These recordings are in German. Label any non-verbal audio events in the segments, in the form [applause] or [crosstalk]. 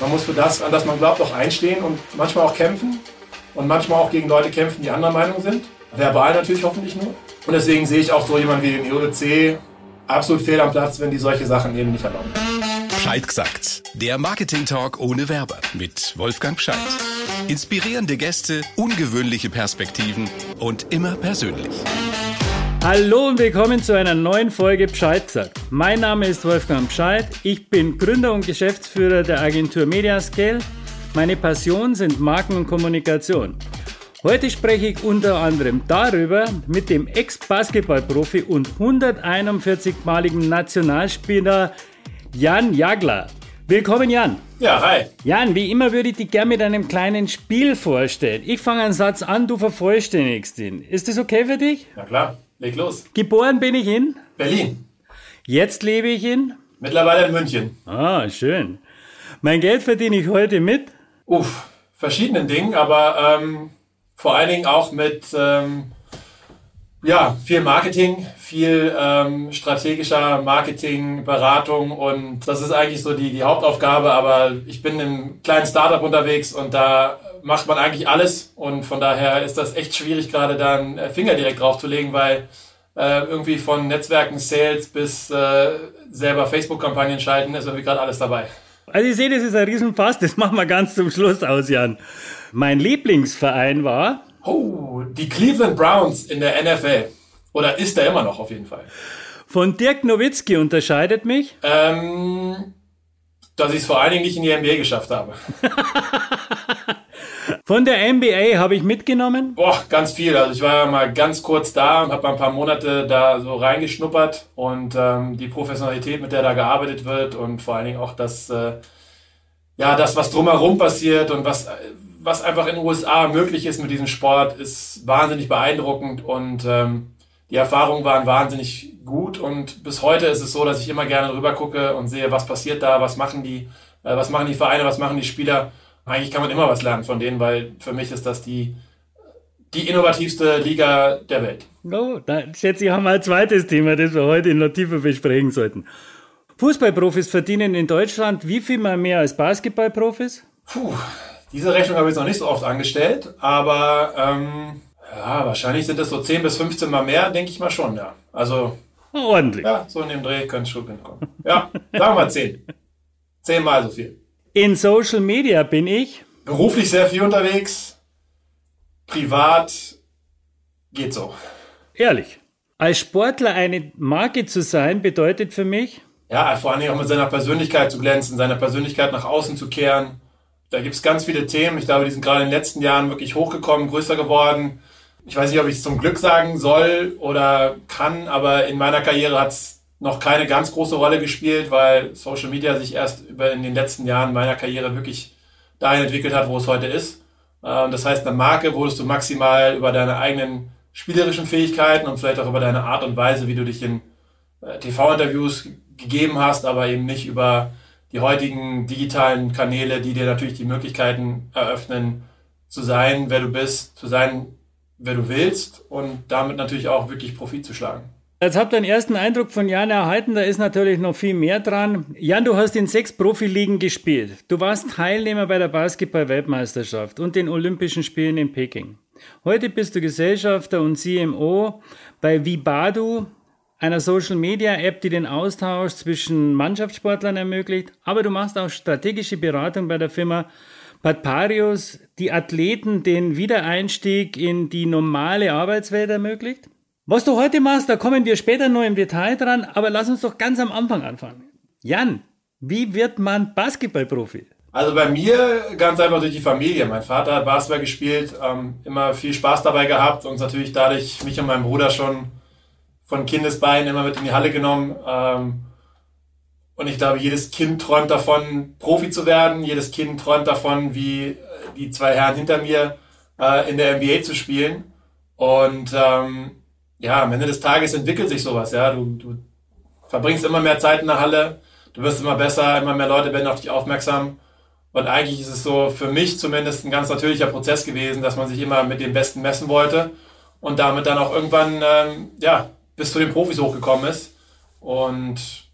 Man muss für das, an das man glaubt, auch einstehen und manchmal auch kämpfen und manchmal auch gegen Leute kämpfen, die anderer Meinung sind. Verbal natürlich hoffentlich nur. Und deswegen sehe ich auch so jemanden wie den IOC absolut fehl am Platz, wenn die solche Sachen eben nicht erlauben. Bescheid gesagt. Der Marketing Talk ohne Werber mit Wolfgang Bescheid. Inspirierende Gäste, ungewöhnliche Perspektiven und immer persönlich. Hallo und willkommen zu einer neuen Folge Bescheid gesagt. Mein Name ist Wolfgang Bescheid. Ich bin Gründer und Geschäftsführer der Agentur Mediascale. Meine Passion sind Marken und Kommunikation. Heute spreche ich unter anderem darüber mit dem Ex-Basketballprofi und 141-maligen Nationalspieler Jan Jagler. Willkommen, Jan. Ja, hi. Jan, wie immer würde ich dich gerne mit einem kleinen Spiel vorstellen. Ich fange einen Satz an, du vervollständigst ihn. Ist das okay für dich? Na klar, leg los. Geboren bin ich in? Berlin. Jetzt lebe ich in? Mittlerweile in München. Ah, schön. Mein Geld verdiene ich heute mit? Uff, verschiedenen Dingen, aber ähm, vor allen Dingen auch mit ähm, ja, viel Marketing, viel ähm, strategischer Marketing, Beratung und das ist eigentlich so die, die Hauptaufgabe, aber ich bin im kleinen Startup unterwegs und da macht man eigentlich alles und von daher ist das echt schwierig, gerade da einen Finger direkt drauf zu legen, weil äh, irgendwie von Netzwerken, Sales bis äh, selber Facebook-Kampagnen schalten, ist irgendwie gerade alles dabei. Also ich sehe, das ist ein Riesenfass, das machen wir ganz zum Schluss aus, Jan. Mein Lieblingsverein war Oh, die Cleveland Browns in der NFL. Oder ist er immer noch auf jeden Fall. Von Dirk Nowitzki unterscheidet mich? Ähm, dass ich es vor allen Dingen nicht in die NBA geschafft habe. [laughs] Von der NBA habe ich mitgenommen? Boah, ganz viel. Also ich war ja mal ganz kurz da und habe mal ein paar Monate da so reingeschnuppert und ähm, die Professionalität, mit der da gearbeitet wird und vor allen Dingen auch das, äh, ja, das, was drumherum passiert und was, was einfach in den USA möglich ist mit diesem Sport, ist wahnsinnig beeindruckend und ähm, die Erfahrungen waren wahnsinnig gut und bis heute ist es so, dass ich immer gerne rüber gucke und sehe, was passiert da, was machen die, äh, was machen die Vereine, was machen die Spieler. Eigentlich kann man immer was lernen von denen, weil für mich ist das die, die innovativste Liga der Welt. Oh, da schätze ich, haben wir ein zweites Thema, das wir heute noch tiefer besprechen sollten. Fußballprofis verdienen in Deutschland wie viel mal mehr als Basketballprofis? Puh, diese Rechnung habe ich jetzt noch nicht so oft angestellt, aber ähm, ja, wahrscheinlich sind es so 10 bis 15 Mal mehr, denke ich mal schon, ja. Also. Ordentlich. Ja, so in dem Dreh könnte es schon hinkommen. Ja, sagen wir mal 10. 10 Mal so viel. In Social Media bin ich. Beruflich sehr viel unterwegs. Privat geht so. Ehrlich. Als Sportler eine Marke zu sein, bedeutet für mich. Ja, vor allen Dingen auch mit seiner Persönlichkeit zu glänzen, seiner Persönlichkeit nach außen zu kehren da gibt es ganz viele Themen. Ich glaube, die sind gerade in den letzten Jahren wirklich hochgekommen, größer geworden. Ich weiß nicht, ob ich es zum Glück sagen soll oder kann, aber in meiner Karriere hat es noch keine ganz große Rolle gespielt, weil Social Media sich erst über in den letzten Jahren meiner Karriere wirklich dahin entwickelt hat, wo es heute ist. Ähm, das heißt, eine Marke wurdest du maximal über deine eigenen spielerischen Fähigkeiten und vielleicht auch über deine Art und Weise, wie du dich in äh, TV-Interviews gegeben hast, aber eben nicht über die heutigen digitalen Kanäle, die dir natürlich die Möglichkeiten eröffnen, zu sein, wer du bist, zu sein, wer du willst und damit natürlich auch wirklich Profit zu schlagen. Jetzt habt ihr einen ersten Eindruck von Jan erhalten, da ist natürlich noch viel mehr dran. Jan, du hast in sechs Profiligen gespielt. Du warst Teilnehmer bei der Basketball-Weltmeisterschaft und den Olympischen Spielen in Peking. Heute bist du Gesellschafter und CMO bei Vibadu, einer Social Media App, die den Austausch zwischen Mannschaftssportlern ermöglicht, aber du machst auch strategische Beratung bei der Firma Patparius, die Athleten den Wiedereinstieg in die normale Arbeitswelt ermöglicht. Was du heute machst, da kommen wir später noch im Detail dran, aber lass uns doch ganz am Anfang anfangen. Jan, wie wird man Basketballprofi? Also bei mir ganz einfach durch die Familie. Mein Vater hat Basketball gespielt, ähm, immer viel Spaß dabei gehabt und natürlich dadurch mich und meinen Bruder schon von Kindesbeinen immer mit in die Halle genommen. Ähm, und ich glaube, jedes Kind träumt davon, Profi zu werden. Jedes Kind träumt davon, wie äh, die zwei Herren hinter mir äh, in der NBA zu spielen. Und ähm, ja, am Ende des Tages entwickelt sich sowas. Ja, du, du verbringst immer mehr Zeit in der Halle, du wirst immer besser, immer mehr Leute werden auf dich aufmerksam. Und eigentlich ist es so für mich zumindest ein ganz natürlicher Prozess gewesen, dass man sich immer mit dem Besten messen wollte und damit dann auch irgendwann ähm, ja bis zu den Profis hochgekommen ist. Und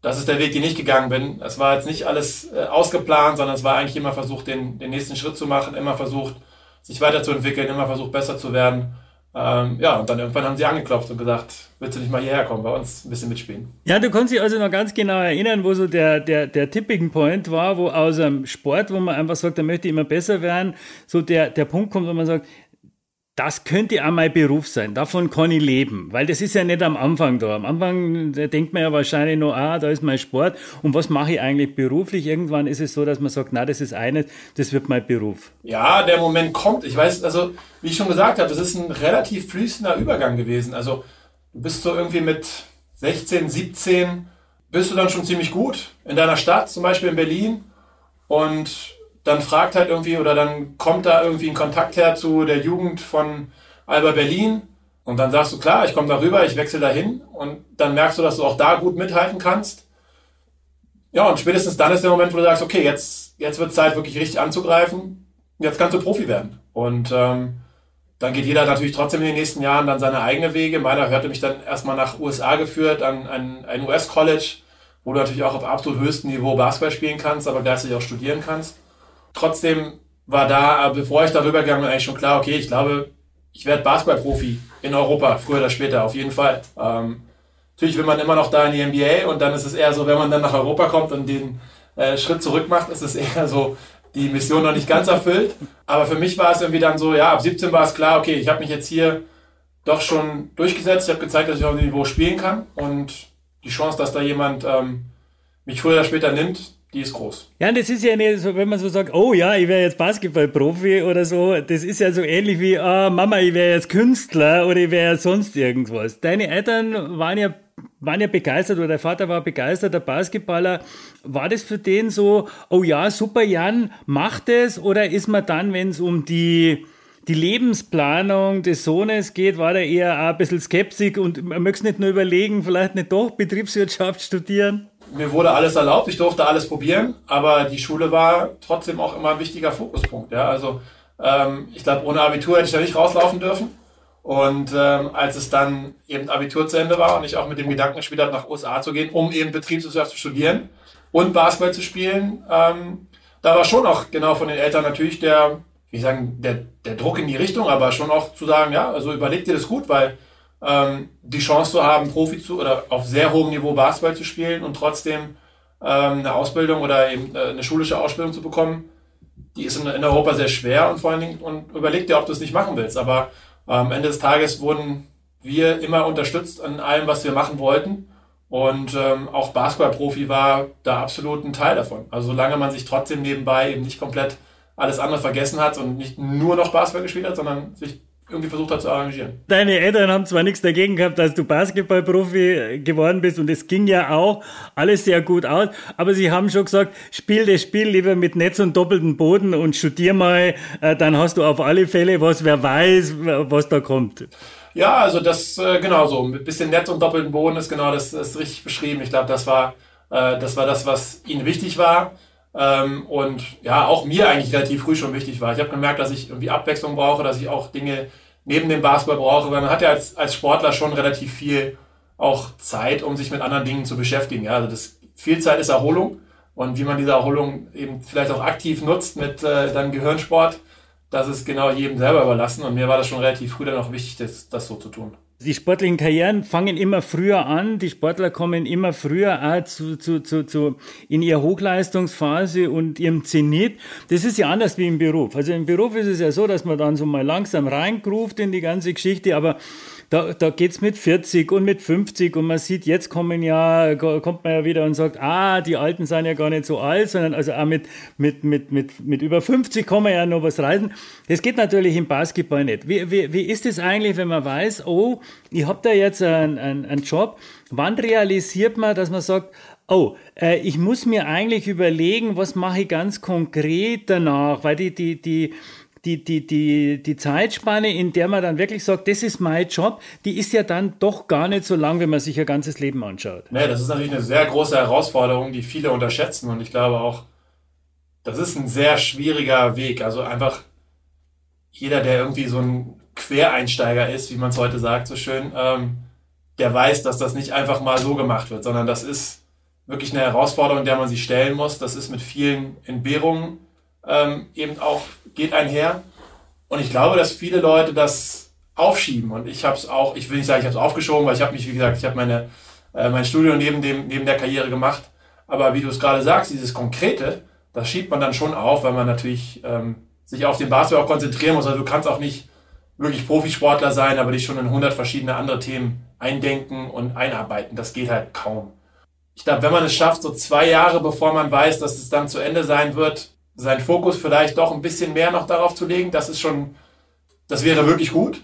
das ist der Weg, den ich gegangen bin. Es war jetzt nicht alles äh, ausgeplant, sondern es war eigentlich immer versucht, den, den nächsten Schritt zu machen, immer versucht, sich weiterzuentwickeln, immer versucht, besser zu werden. Ähm, ja, und dann irgendwann haben sie angeklopft und gesagt, willst du nicht mal hierher kommen, bei uns ein bisschen mitspielen. Ja, du kannst dich also noch ganz genau erinnern, wo so der, der, der Tipping Point war, wo aus einem Sport, wo man einfach sagt, da möchte ich immer besser werden, so der, der Punkt kommt, wo man sagt, das könnte auch mein Beruf sein. Davon kann ich leben. Weil das ist ja nicht am Anfang da. Am Anfang denkt man ja wahrscheinlich nur, ah, da ist mein Sport. Und was mache ich eigentlich beruflich? Irgendwann ist es so, dass man sagt, na, das ist eines, das wird mein Beruf. Ja, der Moment kommt. Ich weiß, also, wie ich schon gesagt habe, das ist ein relativ fließender Übergang gewesen. Also, du bist so irgendwie mit 16, 17, bist du dann schon ziemlich gut in deiner Stadt, zum Beispiel in Berlin. Und dann fragt halt irgendwie oder dann kommt da irgendwie ein Kontakt her zu der Jugend von Alba Berlin und dann sagst du, klar, ich komme da rüber, ich wechsle dahin und dann merkst du, dass du auch da gut mithalten kannst. Ja, und spätestens dann ist der Moment, wo du sagst, okay, jetzt, jetzt wird Zeit, wirklich richtig anzugreifen. Jetzt kannst du Profi werden. Und ähm, dann geht jeder natürlich trotzdem in den nächsten Jahren dann seine eigene Wege. Meiner hörte mich dann erstmal nach USA geführt, an, an ein US-College, wo du natürlich auch auf absolut höchstem Niveau Basketball spielen kannst, aber gleichzeitig auch studieren kannst. Trotzdem war da, bevor ich darüber gegangen bin, eigentlich schon klar, okay, ich glaube, ich werde Basketballprofi in Europa, früher oder später, auf jeden Fall. Ähm, natürlich will man immer noch da in die NBA und dann ist es eher so, wenn man dann nach Europa kommt und den äh, Schritt zurück macht, ist es [laughs] eher so, die Mission noch nicht ganz erfüllt. Aber für mich war es irgendwie dann so, ja, ab 17 war es klar, okay, ich habe mich jetzt hier doch schon durchgesetzt. Ich habe gezeigt, dass ich auf dem Niveau spielen kann und die Chance, dass da jemand ähm, mich früher oder später nimmt, die ist groß. Ja, und das ist ja nicht so, wenn man so sagt, oh ja, ich wäre jetzt Basketballprofi oder so, das ist ja so ähnlich wie, oh, Mama, ich wäre jetzt Künstler oder ich wäre sonst irgendwas. Deine Eltern waren ja waren ja begeistert oder der Vater war begeisterter Basketballer. War das für den so, oh ja, super Jan, macht es? Oder ist man dann, wenn es um die, die Lebensplanung des Sohnes geht, war er eher ein bisschen skeptisch und man möchte nicht nur überlegen, vielleicht nicht doch Betriebswirtschaft studieren? Mir wurde alles erlaubt, ich durfte alles probieren, aber die Schule war trotzdem auch immer ein wichtiger Fokuspunkt. Ja? Also ähm, ich glaube, ohne Abitur hätte ich da nicht rauslaufen dürfen. Und ähm, als es dann eben Abitur zu Ende war und ich auch mit dem Gedanken gespielt habe, nach USA zu gehen, um eben Betriebswirtschaft zu studieren und Basketball zu spielen, ähm, da war schon auch genau von den Eltern natürlich der, wie sagen, der, der Druck in die Richtung, aber schon auch zu sagen, ja, also überleg dir das gut, weil ähm, die Chance zu haben, Profi zu oder auf sehr hohem Niveau Basketball zu spielen und trotzdem ähm, eine Ausbildung oder eben äh, eine schulische Ausbildung zu bekommen, die ist in, in, Europa sehr schwer und vor allen Dingen und überleg dir, ob du es nicht machen willst. Aber äh, am Ende des Tages wurden wir immer unterstützt an allem, was wir machen wollten. Und ähm, auch Basketballprofi war da absolut ein Teil davon. Also solange man sich trotzdem nebenbei eben nicht komplett alles andere vergessen hat und nicht nur noch Basketball gespielt hat, sondern sich irgendwie versucht hat zu arrangieren. Deine Eltern haben zwar nichts dagegen gehabt, dass du Basketballprofi geworden bist und es ging ja auch alles sehr gut aus, aber sie haben schon gesagt, spiel das Spiel lieber mit Netz und doppeltem Boden und studier mal, äh, dann hast du auf alle Fälle was, wer weiß, was da kommt. Ja, also das äh, genau so, mit bisschen Netz und doppeltem Boden ist genau das, das ist richtig beschrieben. Ich glaube, das war äh, das war das, was ihnen wichtig war. Ähm, und ja, auch mir eigentlich relativ früh schon wichtig war. Ich habe gemerkt, dass ich irgendwie Abwechslung brauche, dass ich auch Dinge neben dem Basketball brauche, weil man hat ja als, als Sportler schon relativ viel auch Zeit, um sich mit anderen Dingen zu beschäftigen. Ja, also das viel Zeit ist Erholung und wie man diese Erholung eben vielleicht auch aktiv nutzt mit äh, dann Gehirnsport, das ist genau jedem selber überlassen und mir war das schon relativ früh dann auch wichtig, das, das so zu tun. Die sportlichen Karrieren fangen immer früher an. Die Sportler kommen immer früher auch zu, zu, zu, zu in ihrer Hochleistungsphase und ihrem Zenit. Das ist ja anders wie im Beruf. Also im Beruf ist es ja so, dass man dann so mal langsam reingruft in die ganze Geschichte, aber da, da geht's mit 40 und mit 50 und man sieht, jetzt kommen ja, kommt man ja wieder und sagt, ah, die Alten sind ja gar nicht so alt, sondern also auch mit, mit, mit, mit, mit über 50 kann man ja noch was reisen. Das geht natürlich im Basketball nicht. Wie, wie, wie ist es eigentlich, wenn man weiß, oh, ich habe da jetzt einen, einen, einen Job, wann realisiert man, dass man sagt, Oh, äh, ich muss mir eigentlich überlegen, was mache ich ganz konkret danach, weil die, die, die, die, die, die, die Zeitspanne, in der man dann wirklich sagt, das ist mein Job, die ist ja dann doch gar nicht so lang, wenn man sich ein ganzes Leben anschaut. Nee, das ist natürlich eine sehr große Herausforderung, die viele unterschätzen. Und ich glaube auch, das ist ein sehr schwieriger Weg. Also einfach jeder, der irgendwie so ein Quereinsteiger ist, wie man es heute sagt, so schön, ähm, der weiß, dass das nicht einfach mal so gemacht wird, sondern das ist wirklich eine Herausforderung, der man sich stellen muss. Das ist mit vielen Entbehrungen ähm, eben auch geht einher. Und ich glaube, dass viele Leute das aufschieben. Und ich habe es auch, ich will nicht sagen, ich habe es aufgeschoben, weil ich habe mich, wie gesagt, ich habe meine äh, mein Studium neben dem neben der Karriere gemacht. Aber wie du es gerade sagst, dieses Konkrete, das schiebt man dann schon auf, weil man natürlich ähm, sich auf den Basketball auch konzentrieren muss. Also du kannst auch nicht wirklich Profisportler sein, aber dich schon in 100 verschiedene andere Themen eindenken und einarbeiten. Das geht halt kaum. Ich glaube, wenn man es schafft, so zwei Jahre bevor man weiß, dass es dann zu Ende sein wird, seinen Fokus vielleicht doch ein bisschen mehr noch darauf zu legen, das ist schon, das wäre wirklich gut.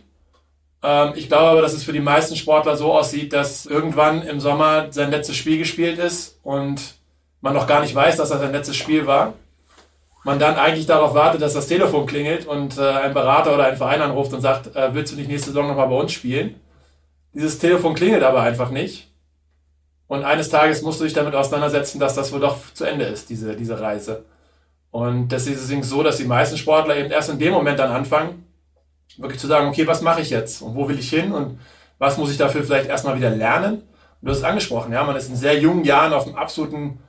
Ähm, ich glaube aber, dass es für die meisten Sportler so aussieht, dass irgendwann im Sommer sein letztes Spiel gespielt ist und man noch gar nicht weiß, dass das sein letztes Spiel war. Man dann eigentlich darauf wartet, dass das Telefon klingelt und äh, ein Berater oder ein Verein anruft und sagt, äh, willst du nicht nächste Saison nochmal bei uns spielen? Dieses Telefon klingelt aber einfach nicht. Und eines Tages musst du dich damit auseinandersetzen, dass das wohl doch zu Ende ist, diese, diese Reise. Und das ist deswegen so, dass die meisten Sportler eben erst in dem Moment dann anfangen, wirklich zu sagen, okay, was mache ich jetzt? Und wo will ich hin? Und was muss ich dafür vielleicht erstmal wieder lernen? Und du hast es angesprochen, ja, man ist in sehr jungen Jahren auf einem absoluten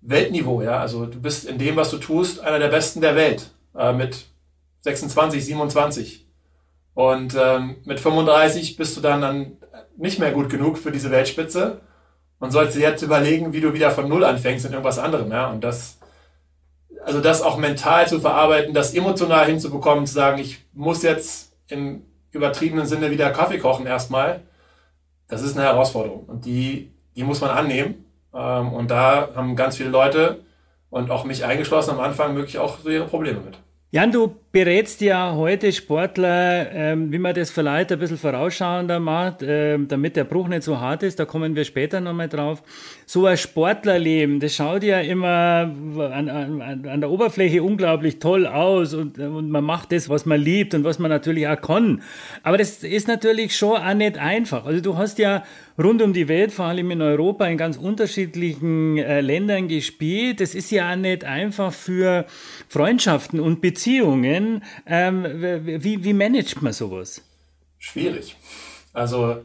Weltniveau, ja, also du bist in dem, was du tust, einer der Besten der Welt äh, mit 26, 27 und ähm, mit 35 bist du dann, dann nicht mehr gut genug für diese Weltspitze und sollst dir jetzt überlegen, wie du wieder von Null anfängst in irgendwas anderem, ja, und das also das auch mental zu verarbeiten, das emotional hinzubekommen, zu sagen, ich muss jetzt im übertriebenen Sinne wieder Kaffee kochen erstmal, das ist eine Herausforderung. Und die, die muss man annehmen. Ähm, und da haben ganz viele Leute und auch mich eingeschlossen am Anfang wirklich auch so ihre Probleme mit. Jan, du berätst ja heute Sportler, ähm, wie man das vielleicht ein bisschen vorausschauender macht, äh, damit der Bruch nicht so hart ist, da kommen wir später nochmal drauf. So ein Sportlerleben, das schaut ja immer an, an, an der Oberfläche unglaublich toll aus und, und man macht das, was man liebt und was man natürlich auch kann. Aber das ist natürlich schon auch nicht einfach. Also du hast ja rund um die Welt, vor allem in Europa, in ganz unterschiedlichen äh, Ländern gespielt. Das ist ja auch nicht einfach für Freundschaften und Beziehungen. Ähm, wie, wie managt man sowas? Schwierig. Also,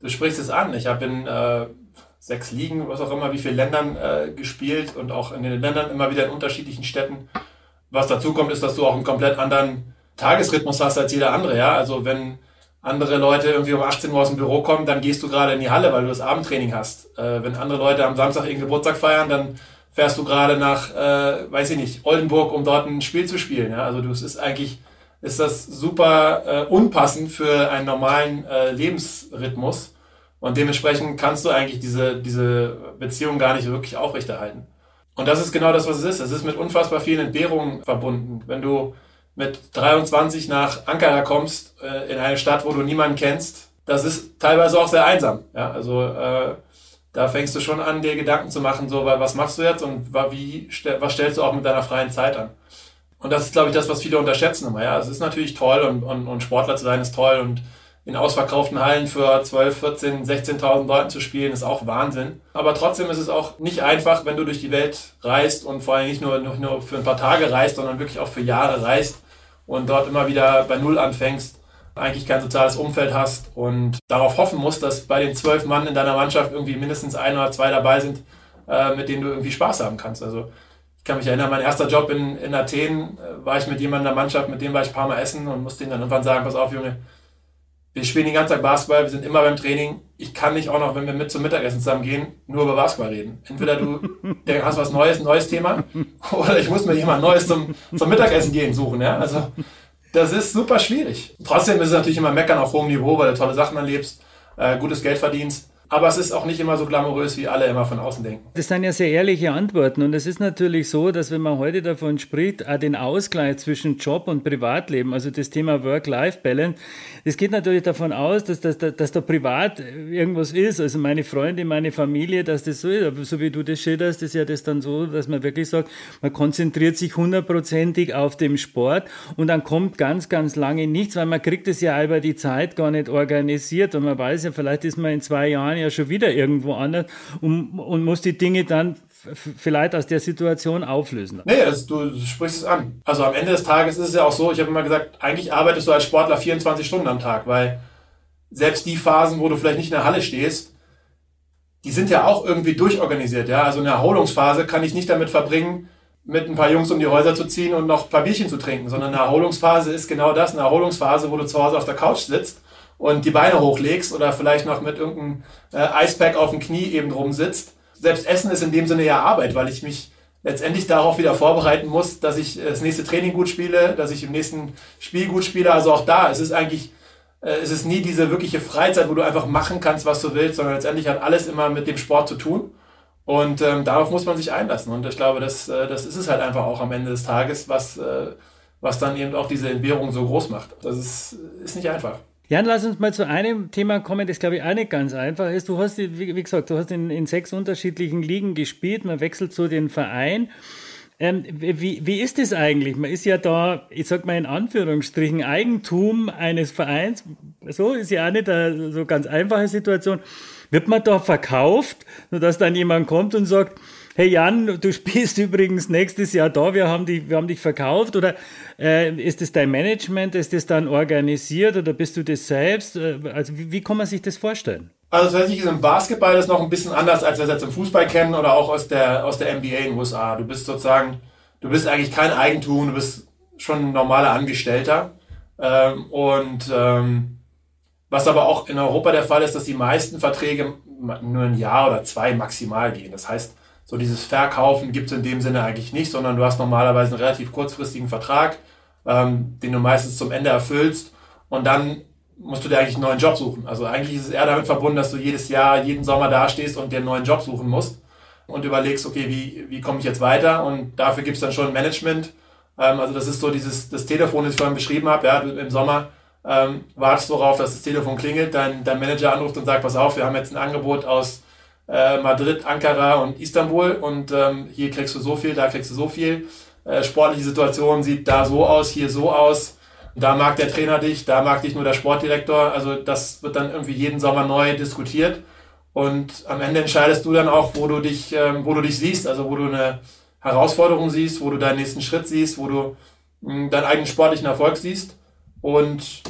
du sprichst es an. Ich habe in äh, sechs Ligen, was auch immer, wie viele Ländern äh, gespielt und auch in den Ländern immer wieder in unterschiedlichen Städten. Was dazu kommt, ist, dass du auch einen komplett anderen Tagesrhythmus hast als jeder andere. Ja, also wenn andere Leute irgendwie um 18 Uhr aus dem Büro kommen, dann gehst du gerade in die Halle, weil du das Abendtraining hast. Äh, wenn andere Leute am Samstag ihren Geburtstag feiern, dann fährst du gerade nach, äh, weiß ich nicht, Oldenburg, um dort ein Spiel zu spielen. Ja? Also du, es ist eigentlich, ist das super äh, unpassend für einen normalen äh, Lebensrhythmus. Und dementsprechend kannst du eigentlich diese, diese Beziehung gar nicht wirklich aufrechterhalten. Und das ist genau das, was es ist. Es ist mit unfassbar vielen Entbehrungen verbunden. Wenn du mit 23 nach Ankara kommst, äh, in eine Stadt, wo du niemanden kennst, das ist teilweise auch sehr einsam. Ja, also äh, da fängst du schon an, dir Gedanken zu machen, so, was machst du jetzt und wie, was stellst du auch mit deiner freien Zeit an? Und das ist, glaube ich, das, was viele unterschätzen immer. Ja, es ist natürlich toll und, und, und Sportler zu sein ist toll und in ausverkauften Hallen für 12, 14, 16.000 Leuten zu spielen, ist auch Wahnsinn. Aber trotzdem ist es auch nicht einfach, wenn du durch die Welt reist und vor allem nicht nur, nur für ein paar Tage reist, sondern wirklich auch für Jahre reist und dort immer wieder bei Null anfängst, eigentlich kein soziales Umfeld hast und darauf hoffen musst, dass bei den zwölf Mann in deiner Mannschaft irgendwie mindestens ein oder zwei dabei sind, äh, mit denen du irgendwie Spaß haben kannst. Also ich kann mich erinnern, mein erster Job in, in Athen äh, war ich mit jemandem in der Mannschaft, mit dem war ich ein paar Mal essen und musste ihm dann irgendwann sagen, pass auf Junge, wir spielen den ganzen Tag Basketball, wir sind immer beim Training. Ich kann nicht auch noch, wenn wir mit zum Mittagessen zusammen gehen, nur über Basketball reden. Entweder du [laughs] hast was Neues, ein neues Thema, oder ich muss mir jemand Neues zum, zum Mittagessen gehen suchen. Ja? Also das ist super schwierig. Trotzdem ist es natürlich immer meckern auf hohem Niveau, weil du tolle Sachen erlebst, äh, gutes Geld verdienst. Aber es ist auch nicht immer so glamourös, wie alle immer von außen denken. Das sind ja sehr ehrliche Antworten. Und es ist natürlich so, dass wenn man heute davon spricht, auch den Ausgleich zwischen Job und Privatleben, also das Thema Work-Life-Balance, das geht natürlich davon aus, dass, dass, dass da privat irgendwas ist. Also meine Freunde, meine Familie, dass das so ist. Aber so wie du das schilderst, ist ja das dann so, dass man wirklich sagt, man konzentriert sich hundertprozentig auf den Sport und dann kommt ganz, ganz lange nichts, weil man kriegt es ja über die Zeit gar nicht organisiert. Und man weiß ja, vielleicht ist man in zwei Jahren Jahren ja schon wieder irgendwo anders und, und muss die Dinge dann vielleicht aus der Situation auflösen. Nee, also du sprichst es an. Also am Ende des Tages ist es ja auch so, ich habe immer gesagt, eigentlich arbeitest du als Sportler 24 Stunden am Tag, weil selbst die Phasen, wo du vielleicht nicht in der Halle stehst, die sind ja auch irgendwie durchorganisiert. Ja? Also eine Erholungsphase kann ich nicht damit verbringen, mit ein paar Jungs um die Häuser zu ziehen und noch ein paar Bierchen zu trinken, sondern eine Erholungsphase ist genau das, eine Erholungsphase, wo du zu Hause auf der Couch sitzt und die Beine hochlegst oder vielleicht noch mit irgendeinem äh, Icepack auf dem Knie eben drum sitzt. Selbst Essen ist in dem Sinne ja Arbeit, weil ich mich letztendlich darauf wieder vorbereiten muss, dass ich das nächste Training gut spiele, dass ich im nächsten Spiel gut spiele. Also auch da, es ist eigentlich, äh, es ist nie diese wirkliche Freizeit, wo du einfach machen kannst, was du willst, sondern letztendlich hat alles immer mit dem Sport zu tun. Und ähm, darauf muss man sich einlassen. Und ich glaube, das, äh, das ist es halt einfach auch am Ende des Tages, was, äh, was dann eben auch diese Entbehrung so groß macht. Das ist, ist nicht einfach. Jan, lass uns mal zu einem Thema kommen, das glaube ich auch nicht ganz einfach ist. Du hast, wie, gesagt, du hast in, in, sechs unterschiedlichen Ligen gespielt, man wechselt so den Verein. Ähm, wie, wie ist das eigentlich? Man ist ja da, ich sag mal in Anführungsstrichen, Eigentum eines Vereins. So ist ja auch nicht eine so ganz einfache Situation. Wird man da verkauft, sodass dann jemand kommt und sagt, hey Jan, du spielst übrigens nächstes Jahr da, wir haben dich, wir haben dich verkauft oder äh, ist das dein Management, ist das dann organisiert oder bist du das selbst? Äh, also wie, wie kann man sich das vorstellen? Also tatsächlich ist im Basketball das noch ein bisschen anders, als wir es jetzt im Fußball kennen oder auch aus der, aus der NBA in den USA. Du bist sozusagen, du bist eigentlich kein Eigentum, du bist schon ein normaler Angestellter. Ähm, und ähm, was aber auch in Europa der Fall ist, dass die meisten Verträge nur ein Jahr oder zwei maximal gehen. Das heißt, so dieses Verkaufen gibt es in dem Sinne eigentlich nicht, sondern du hast normalerweise einen relativ kurzfristigen Vertrag, ähm, den du meistens zum Ende erfüllst und dann musst du dir eigentlich einen neuen Job suchen. Also eigentlich ist es eher damit verbunden, dass du jedes Jahr, jeden Sommer dastehst und dir einen neuen Job suchen musst und überlegst, okay, wie, wie komme ich jetzt weiter? Und dafür gibt es dann schon Management. Ähm, also das ist so dieses das Telefon, das ich vorhin beschrieben habe, ja, im Sommer ähm, wartest darauf, dass das Telefon klingelt, dein, dein Manager anruft und sagt, pass auf, wir haben jetzt ein Angebot aus äh, Madrid, Ankara und Istanbul und ähm, hier kriegst du so viel, da kriegst du so viel. Äh, sportliche Situation sieht da so aus, hier so aus. Da mag der Trainer dich, da mag dich nur der Sportdirektor. Also das wird dann irgendwie jeden Sommer neu diskutiert. Und am Ende entscheidest du dann auch, wo du dich, ähm, wo du dich siehst, also wo du eine Herausforderung siehst, wo du deinen nächsten Schritt siehst, wo du mh, hm, deinen eigenen sportlichen Erfolg siehst. Und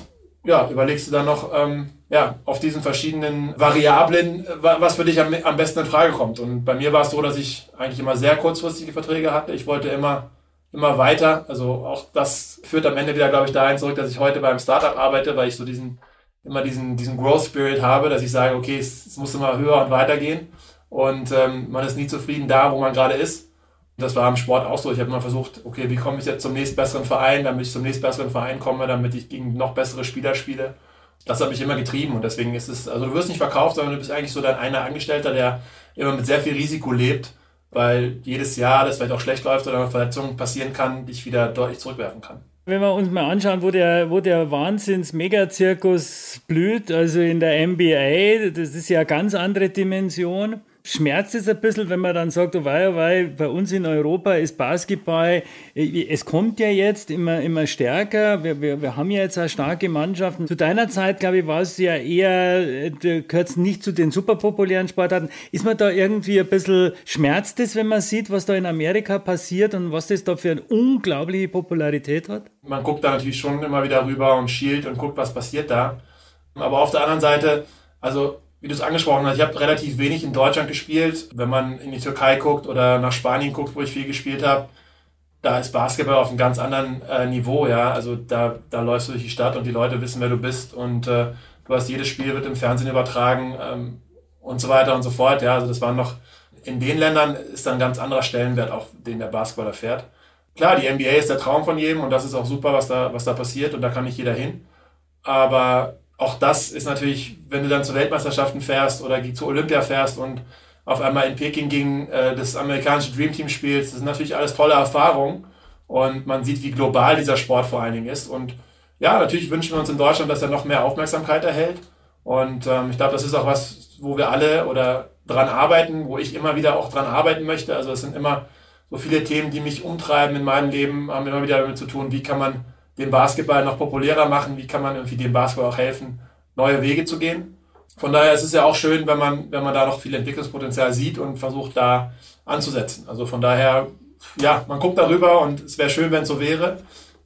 ja, überlegst du dann noch ähm, ja, auf diesen verschiedenen Variablen, was für dich am, am besten in Frage kommt. Und bei mir war es so, dass ich eigentlich immer sehr kurzfristige Verträge hatte. Ich wollte immer, immer weiter. Also auch das führt am Ende wieder, glaube ich, dahin zurück, dass ich heute beim Startup arbeite, weil ich so diesen, immer diesen, diesen Growth Spirit habe, dass ich sage, okay, es, es muss immer höher und weiter gehen. Und ähm, man ist nie zufrieden da, wo man gerade ist. Das war im Sport auch so. Ich habe immer versucht, okay, wie komme ich jetzt zum nächstbesseren Verein, damit ich zum nächstbesseren Verein komme, damit ich gegen noch bessere Spieler spiele. Das hat mich immer getrieben und deswegen ist es, also du wirst nicht verkauft, sondern du bist eigentlich so dein einer Angestellter, der immer mit sehr viel Risiko lebt, weil jedes Jahr, das vielleicht auch schlecht läuft oder eine Verletzung passieren kann, dich wieder deutlich zurückwerfen kann. Wenn wir uns mal anschauen, wo der, wo der Wahnsinns-Megazirkus blüht, also in der NBA, das ist ja eine ganz andere Dimension schmerzt es ein bisschen, wenn man dann sagt, oh wei, oh bei uns in Europa ist Basketball, äh, es kommt ja jetzt immer, immer stärker, wir, wir, wir haben ja jetzt auch starke Mannschaften. Zu deiner Zeit, glaube ich, war es ja eher, du gehört nicht zu den super populären Sportarten. Ist man da irgendwie ein bisschen, schmerzt es, wenn man sieht, was da in Amerika passiert und was das da für eine unglaubliche Popularität hat? Man guckt da natürlich schon immer wieder rüber und schielt und guckt, was passiert da. Aber auf der anderen Seite, also wie du es angesprochen hast, ich habe relativ wenig in Deutschland gespielt. Wenn man in die Türkei guckt oder nach Spanien guckt, wo ich viel gespielt habe, da ist Basketball auf einem ganz anderen äh, Niveau, ja. Also da, da läufst du durch die Stadt und die Leute wissen, wer du bist und äh, du hast jedes Spiel wird im Fernsehen übertragen ähm, und so weiter und so fort, ja. Also das waren noch in den Ländern ist dann ein ganz anderer Stellenwert, auch den der Basketballer fährt. Klar, die NBA ist der Traum von jedem und das ist auch super, was da, was da passiert und da kann nicht jeder hin. Aber auch das ist natürlich, wenn du dann zu Weltmeisterschaften fährst oder zu Olympia fährst und auf einmal in Peking gegen äh, das amerikanische Dream Team spielst, das sind natürlich alles tolle Erfahrungen und man sieht, wie global dieser Sport vor allen Dingen ist. Und ja, natürlich wünschen wir uns in Deutschland, dass er noch mehr Aufmerksamkeit erhält. Und ähm, ich glaube, das ist auch was, wo wir alle oder dran arbeiten, wo ich immer wieder auch dran arbeiten möchte. Also es sind immer so viele Themen, die mich umtreiben in meinem Leben, haben immer wieder damit zu tun, wie kann man den Basketball noch populärer machen, wie kann man irgendwie dem Basketball auch helfen, neue Wege zu gehen. Von daher ist es ja auch schön, wenn man, wenn man da noch viel Entwicklungspotenzial sieht und versucht da anzusetzen. Also von daher, ja, man guckt darüber und es wäre schön, wenn es so wäre.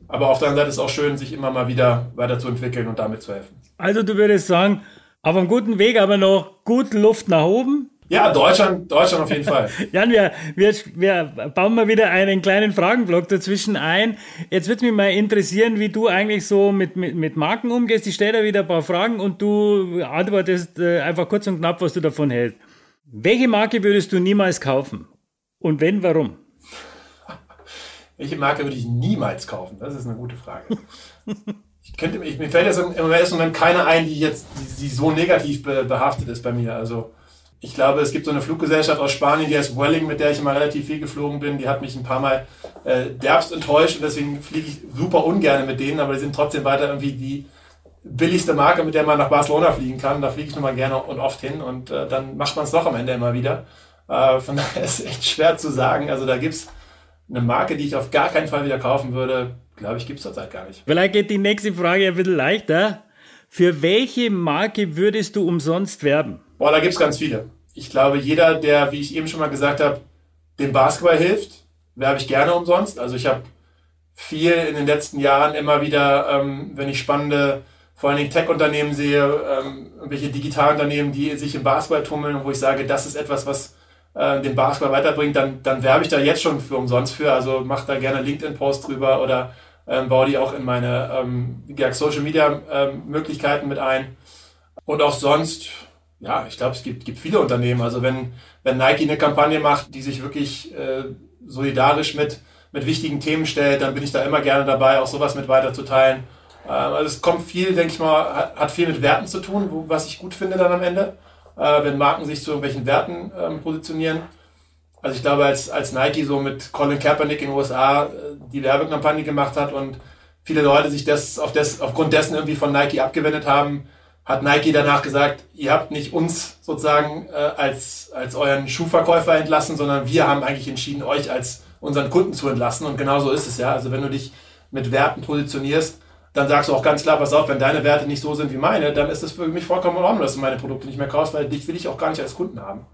Aber auf der anderen Seite ist es auch schön, sich immer mal wieder weiterzuentwickeln und damit zu helfen. Also du würdest sagen, auf einem guten Weg, aber noch gut Luft nach oben? Ja, Deutschland, Deutschland auf jeden Fall. [laughs] Jan, wir, wir, wir bauen mal wieder einen kleinen Fragenblock dazwischen ein. Jetzt würde mich mal interessieren, wie du eigentlich so mit, mit, mit Marken umgehst. Ich stelle da wieder ein paar Fragen und du antwortest äh, einfach kurz und knapp, was du davon hältst. Welche Marke würdest du niemals kaufen? Und wenn, warum? Welche Marke würde ich niemals kaufen? Das ist eine gute Frage. [laughs] ich könnte, ich, mir fällt jetzt im, im ersten Moment keine ein, die jetzt die, die so negativ be, behaftet ist bei mir. Also ich glaube, es gibt so eine Fluggesellschaft aus Spanien, die heißt Welling, mit der ich immer relativ viel geflogen bin. Die hat mich ein paar Mal äh, derbst enttäuscht und deswegen fliege ich super ungern mit denen, aber die sind trotzdem weiter irgendwie die billigste Marke, mit der man nach Barcelona fliegen kann. Da fliege ich nun mal gerne und oft hin und äh, dann macht man es doch am Ende immer wieder. Äh, von [laughs] daher ist es echt schwer zu sagen. Also da gibt es eine Marke, die ich auf gar keinen Fall wieder kaufen würde. Glaube ich, gibt es zurzeit gar nicht. Vielleicht geht die nächste Frage ein bisschen leichter. Für welche Marke würdest du umsonst werben? Boah, da gibt es ganz viele. Ich glaube, jeder, der, wie ich eben schon mal gesagt habe, dem Basketball hilft, werbe ich gerne umsonst. Also ich habe viel in den letzten Jahren immer wieder, ähm, wenn ich spannende, vor allen Dingen Tech-Unternehmen sehe, ähm, irgendwelche Digitalunternehmen, die sich im Basketball tummeln wo ich sage, das ist etwas, was äh, den Basketball weiterbringt, dann, dann werbe ich da jetzt schon für umsonst für. Also mach da gerne LinkedIn-Post drüber oder ähm, baue die auch in meine ähm, Social Media ähm, mit ein. Und auch sonst, ja, ich glaube, es gibt, gibt viele Unternehmen. Also wenn, wenn Nike eine Kampagne macht, die sich wirklich äh, solidarisch mit, mit wichtigen Themen stellt, dann bin ich da immer gerne dabei, auch sowas mit weiterzuteilen. Ähm, also es kommt viel, denke ich mal, hat, hat viel mit Werten zu tun, wo, was ich gut finde dann am Ende, äh, wenn Marken sich zu irgendwelchen Werten ähm, positionieren. Also ich glaube, als, als Nike so mit Colin Kaepernick in den USA äh, die Werbekampagne gemacht hat und viele Leute sich das, auf das aufgrund dessen irgendwie von Nike abgewendet haben, hat Nike danach gesagt, ihr habt nicht uns sozusagen äh, als, als euren Schuhverkäufer entlassen, sondern wir haben eigentlich entschieden, euch als unseren Kunden zu entlassen. Und genau so ist es ja. Also wenn du dich mit Werten positionierst, dann sagst du auch ganz klar, pass auf, wenn deine Werte nicht so sind wie meine, dann ist es für mich vollkommen in Ordnung, dass du meine Produkte nicht mehr kaufst, weil dich will ich auch gar nicht als Kunden haben.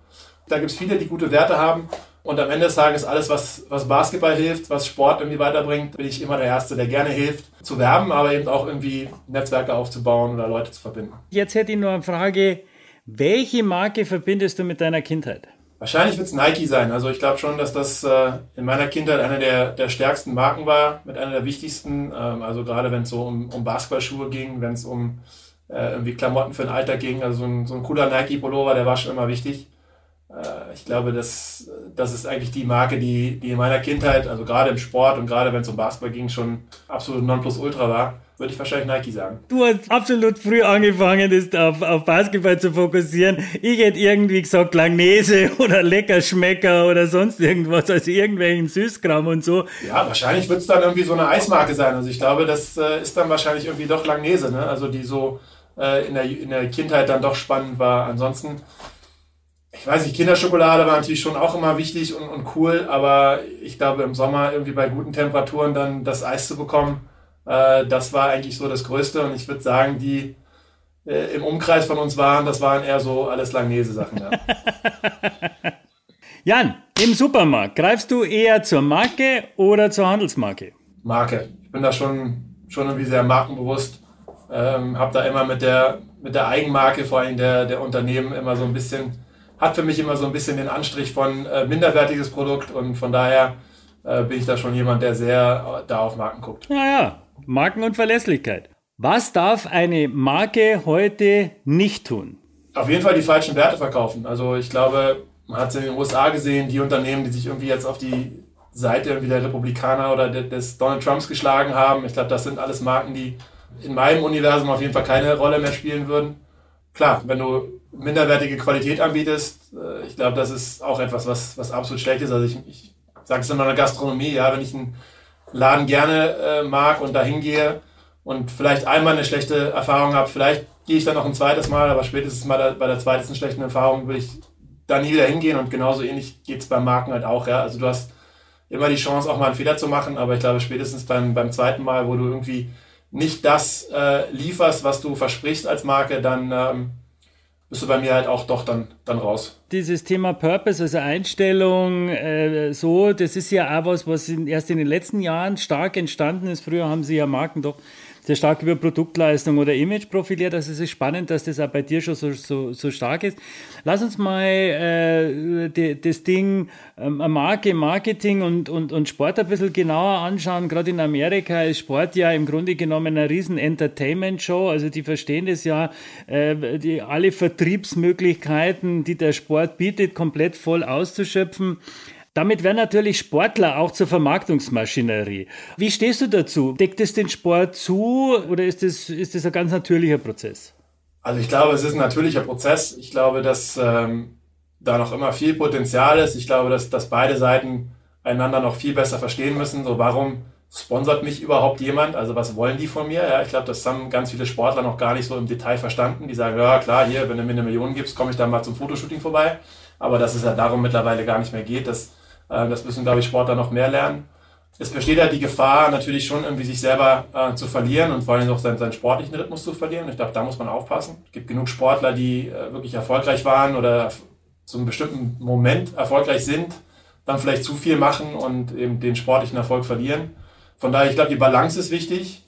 Da gibt es viele, die gute Werte haben und am Ende des Tages alles, was, was Basketball hilft, was Sport irgendwie weiterbringt, bin ich immer der Erste, der gerne hilft, zu werben, aber eben auch irgendwie Netzwerke aufzubauen oder Leute zu verbinden. Jetzt hätte ich nur eine Frage. Welche Marke verbindest du mit deiner Kindheit? Wahrscheinlich wird es Nike sein. Also ich glaube schon, dass das äh, in meiner Kindheit eine der, der stärksten Marken war, mit einer der wichtigsten. Ähm, also gerade wenn es so um, um Basketballschuhe ging, wenn es um äh, irgendwie Klamotten für den Alltag ging. Also so ein, so ein cooler Nike-Pullover, der war schon immer wichtig. Äh, ich glaube, das, das ist eigentlich die Marke, die, die in meiner Kindheit, also gerade im Sport und gerade wenn es um Basketball ging, schon absolut Nonplusultra war. Würde ich wahrscheinlich Nike sagen. Du hast absolut früh angefangen, das auf, auf Basketball zu fokussieren. Ich hätte irgendwie gesagt Langnese [laughs] oder Leckerschmecker oder sonst irgendwas, also irgendwelchen Süßkram und so. Ja, wahrscheinlich wird es dann irgendwie so eine Eismarke sein. Also ich glaube, das äh, ist dann wahrscheinlich irgendwie doch Langnese, ne? Also die so äh, in, der, in der Kindheit dann doch spannend war. Ansonsten ich weiß nicht, Kinderschokolade war natürlich schon auch immer wichtig und, und cool, aber ich glaube im Sommer irgendwie bei guten Temperaturen dann das Eis zu bekommen, äh, das war eigentlich so das Größte und ich würde sagen, die äh, im Umkreis von uns waren, das waren eher so alles Langnese-Sachen. Ja. [laughs] Jan, im Supermarkt, greifst du eher zur Marke oder zur Handelsmarke? Marke. Ich bin da schon, schon irgendwie sehr markenbewusst. Ähm, habe da immer mit der, mit der Eigenmarke, vor allem der, der Unternehmen, immer so ein bisschen hat für mich immer so ein bisschen den Anstrich von äh, minderwertiges Produkt und von daher äh, bin ich da schon jemand, der sehr äh, da auf Marken guckt. Ja, ja, Marken und Verlässlichkeit. Was darf eine Marke heute nicht tun? Auf jeden Fall die falschen Werte verkaufen. Also ich glaube, man hat es in den USA gesehen, die Unternehmen, die sich irgendwie jetzt auf die Seite irgendwie der Republikaner oder des Donald Trumps geschlagen haben. Ich glaube, das sind alles Marken, die in meinem Universum auf jeden Fall keine Rolle mehr spielen würden. Klar, wenn du minderwertige Qualität anbietest, äh, ich glaube, das ist auch etwas, was, was absolut schlecht ist. Also ich, ich sage es in meiner Gastronomie, ja, wenn ich einen Laden gerne äh, mag und da hingehe und vielleicht einmal eine schlechte Erfahrung habe, vielleicht gehe ich dann noch ein zweites Mal, aber spätestens mal bei der zweiten schlechten Erfahrung würde ich da nie wieder hingehen und genauso ähnlich geht es beim Marken halt auch, ja. Also du hast immer die Chance, auch mal einen Fehler zu machen, aber ich glaube, spätestens beim, beim zweiten Mal, wo du irgendwie nicht das äh, lieferst, was du versprichst als Marke, dann ähm, bist du bei mir halt auch doch dann, dann raus. Dieses Thema Purpose, also Einstellung, äh, so, das ist ja auch was, was in, erst in den letzten Jahren stark entstanden ist. Früher haben sie ja Marken doch sehr stark über Produktleistung oder Image profiliert. Also es ist spannend, dass das auch bei dir schon so, so, so stark ist. Lass uns mal äh, die, das Ding ähm, Marke, Marketing und, und, und Sport ein bisschen genauer anschauen. Gerade in Amerika ist Sport ja im Grunde genommen eine riesen Entertainment-Show. Also die verstehen das ja, äh, die, alle Vertriebsmöglichkeiten, die der Sport bietet, komplett voll auszuschöpfen. Damit werden natürlich Sportler auch zur Vermarktungsmaschinerie. Wie stehst du dazu? Deckt es den Sport zu oder ist das, ist ein ganz natürlicher Prozess? Also ich glaube, es ist ein natürlicher Prozess. Ich glaube, dass ähm, da noch immer viel Potenzial ist. Ich glaube, dass, dass beide Seiten einander noch viel besser verstehen müssen. So, warum sponsert mich überhaupt jemand? Also was wollen die von mir? Ja, ich glaube, das haben ganz viele Sportler noch gar nicht so im Detail verstanden. Die sagen, ja klar, hier, wenn du mir eine Million gibst, komme ich dann mal zum Fotoshooting vorbei. Aber dass es ja darum mittlerweile gar nicht mehr geht, dass das müssen, glaube ich, Sportler noch mehr lernen. Es besteht ja die Gefahr, natürlich schon irgendwie sich selber äh, zu verlieren und vor allem auch seinen, seinen sportlichen Rhythmus zu verlieren. Ich glaube, da muss man aufpassen. Es gibt genug Sportler, die äh, wirklich erfolgreich waren oder zu einem bestimmten Moment erfolgreich sind, dann vielleicht zu viel machen und eben den sportlichen Erfolg verlieren. Von daher, ich glaube, die Balance ist wichtig.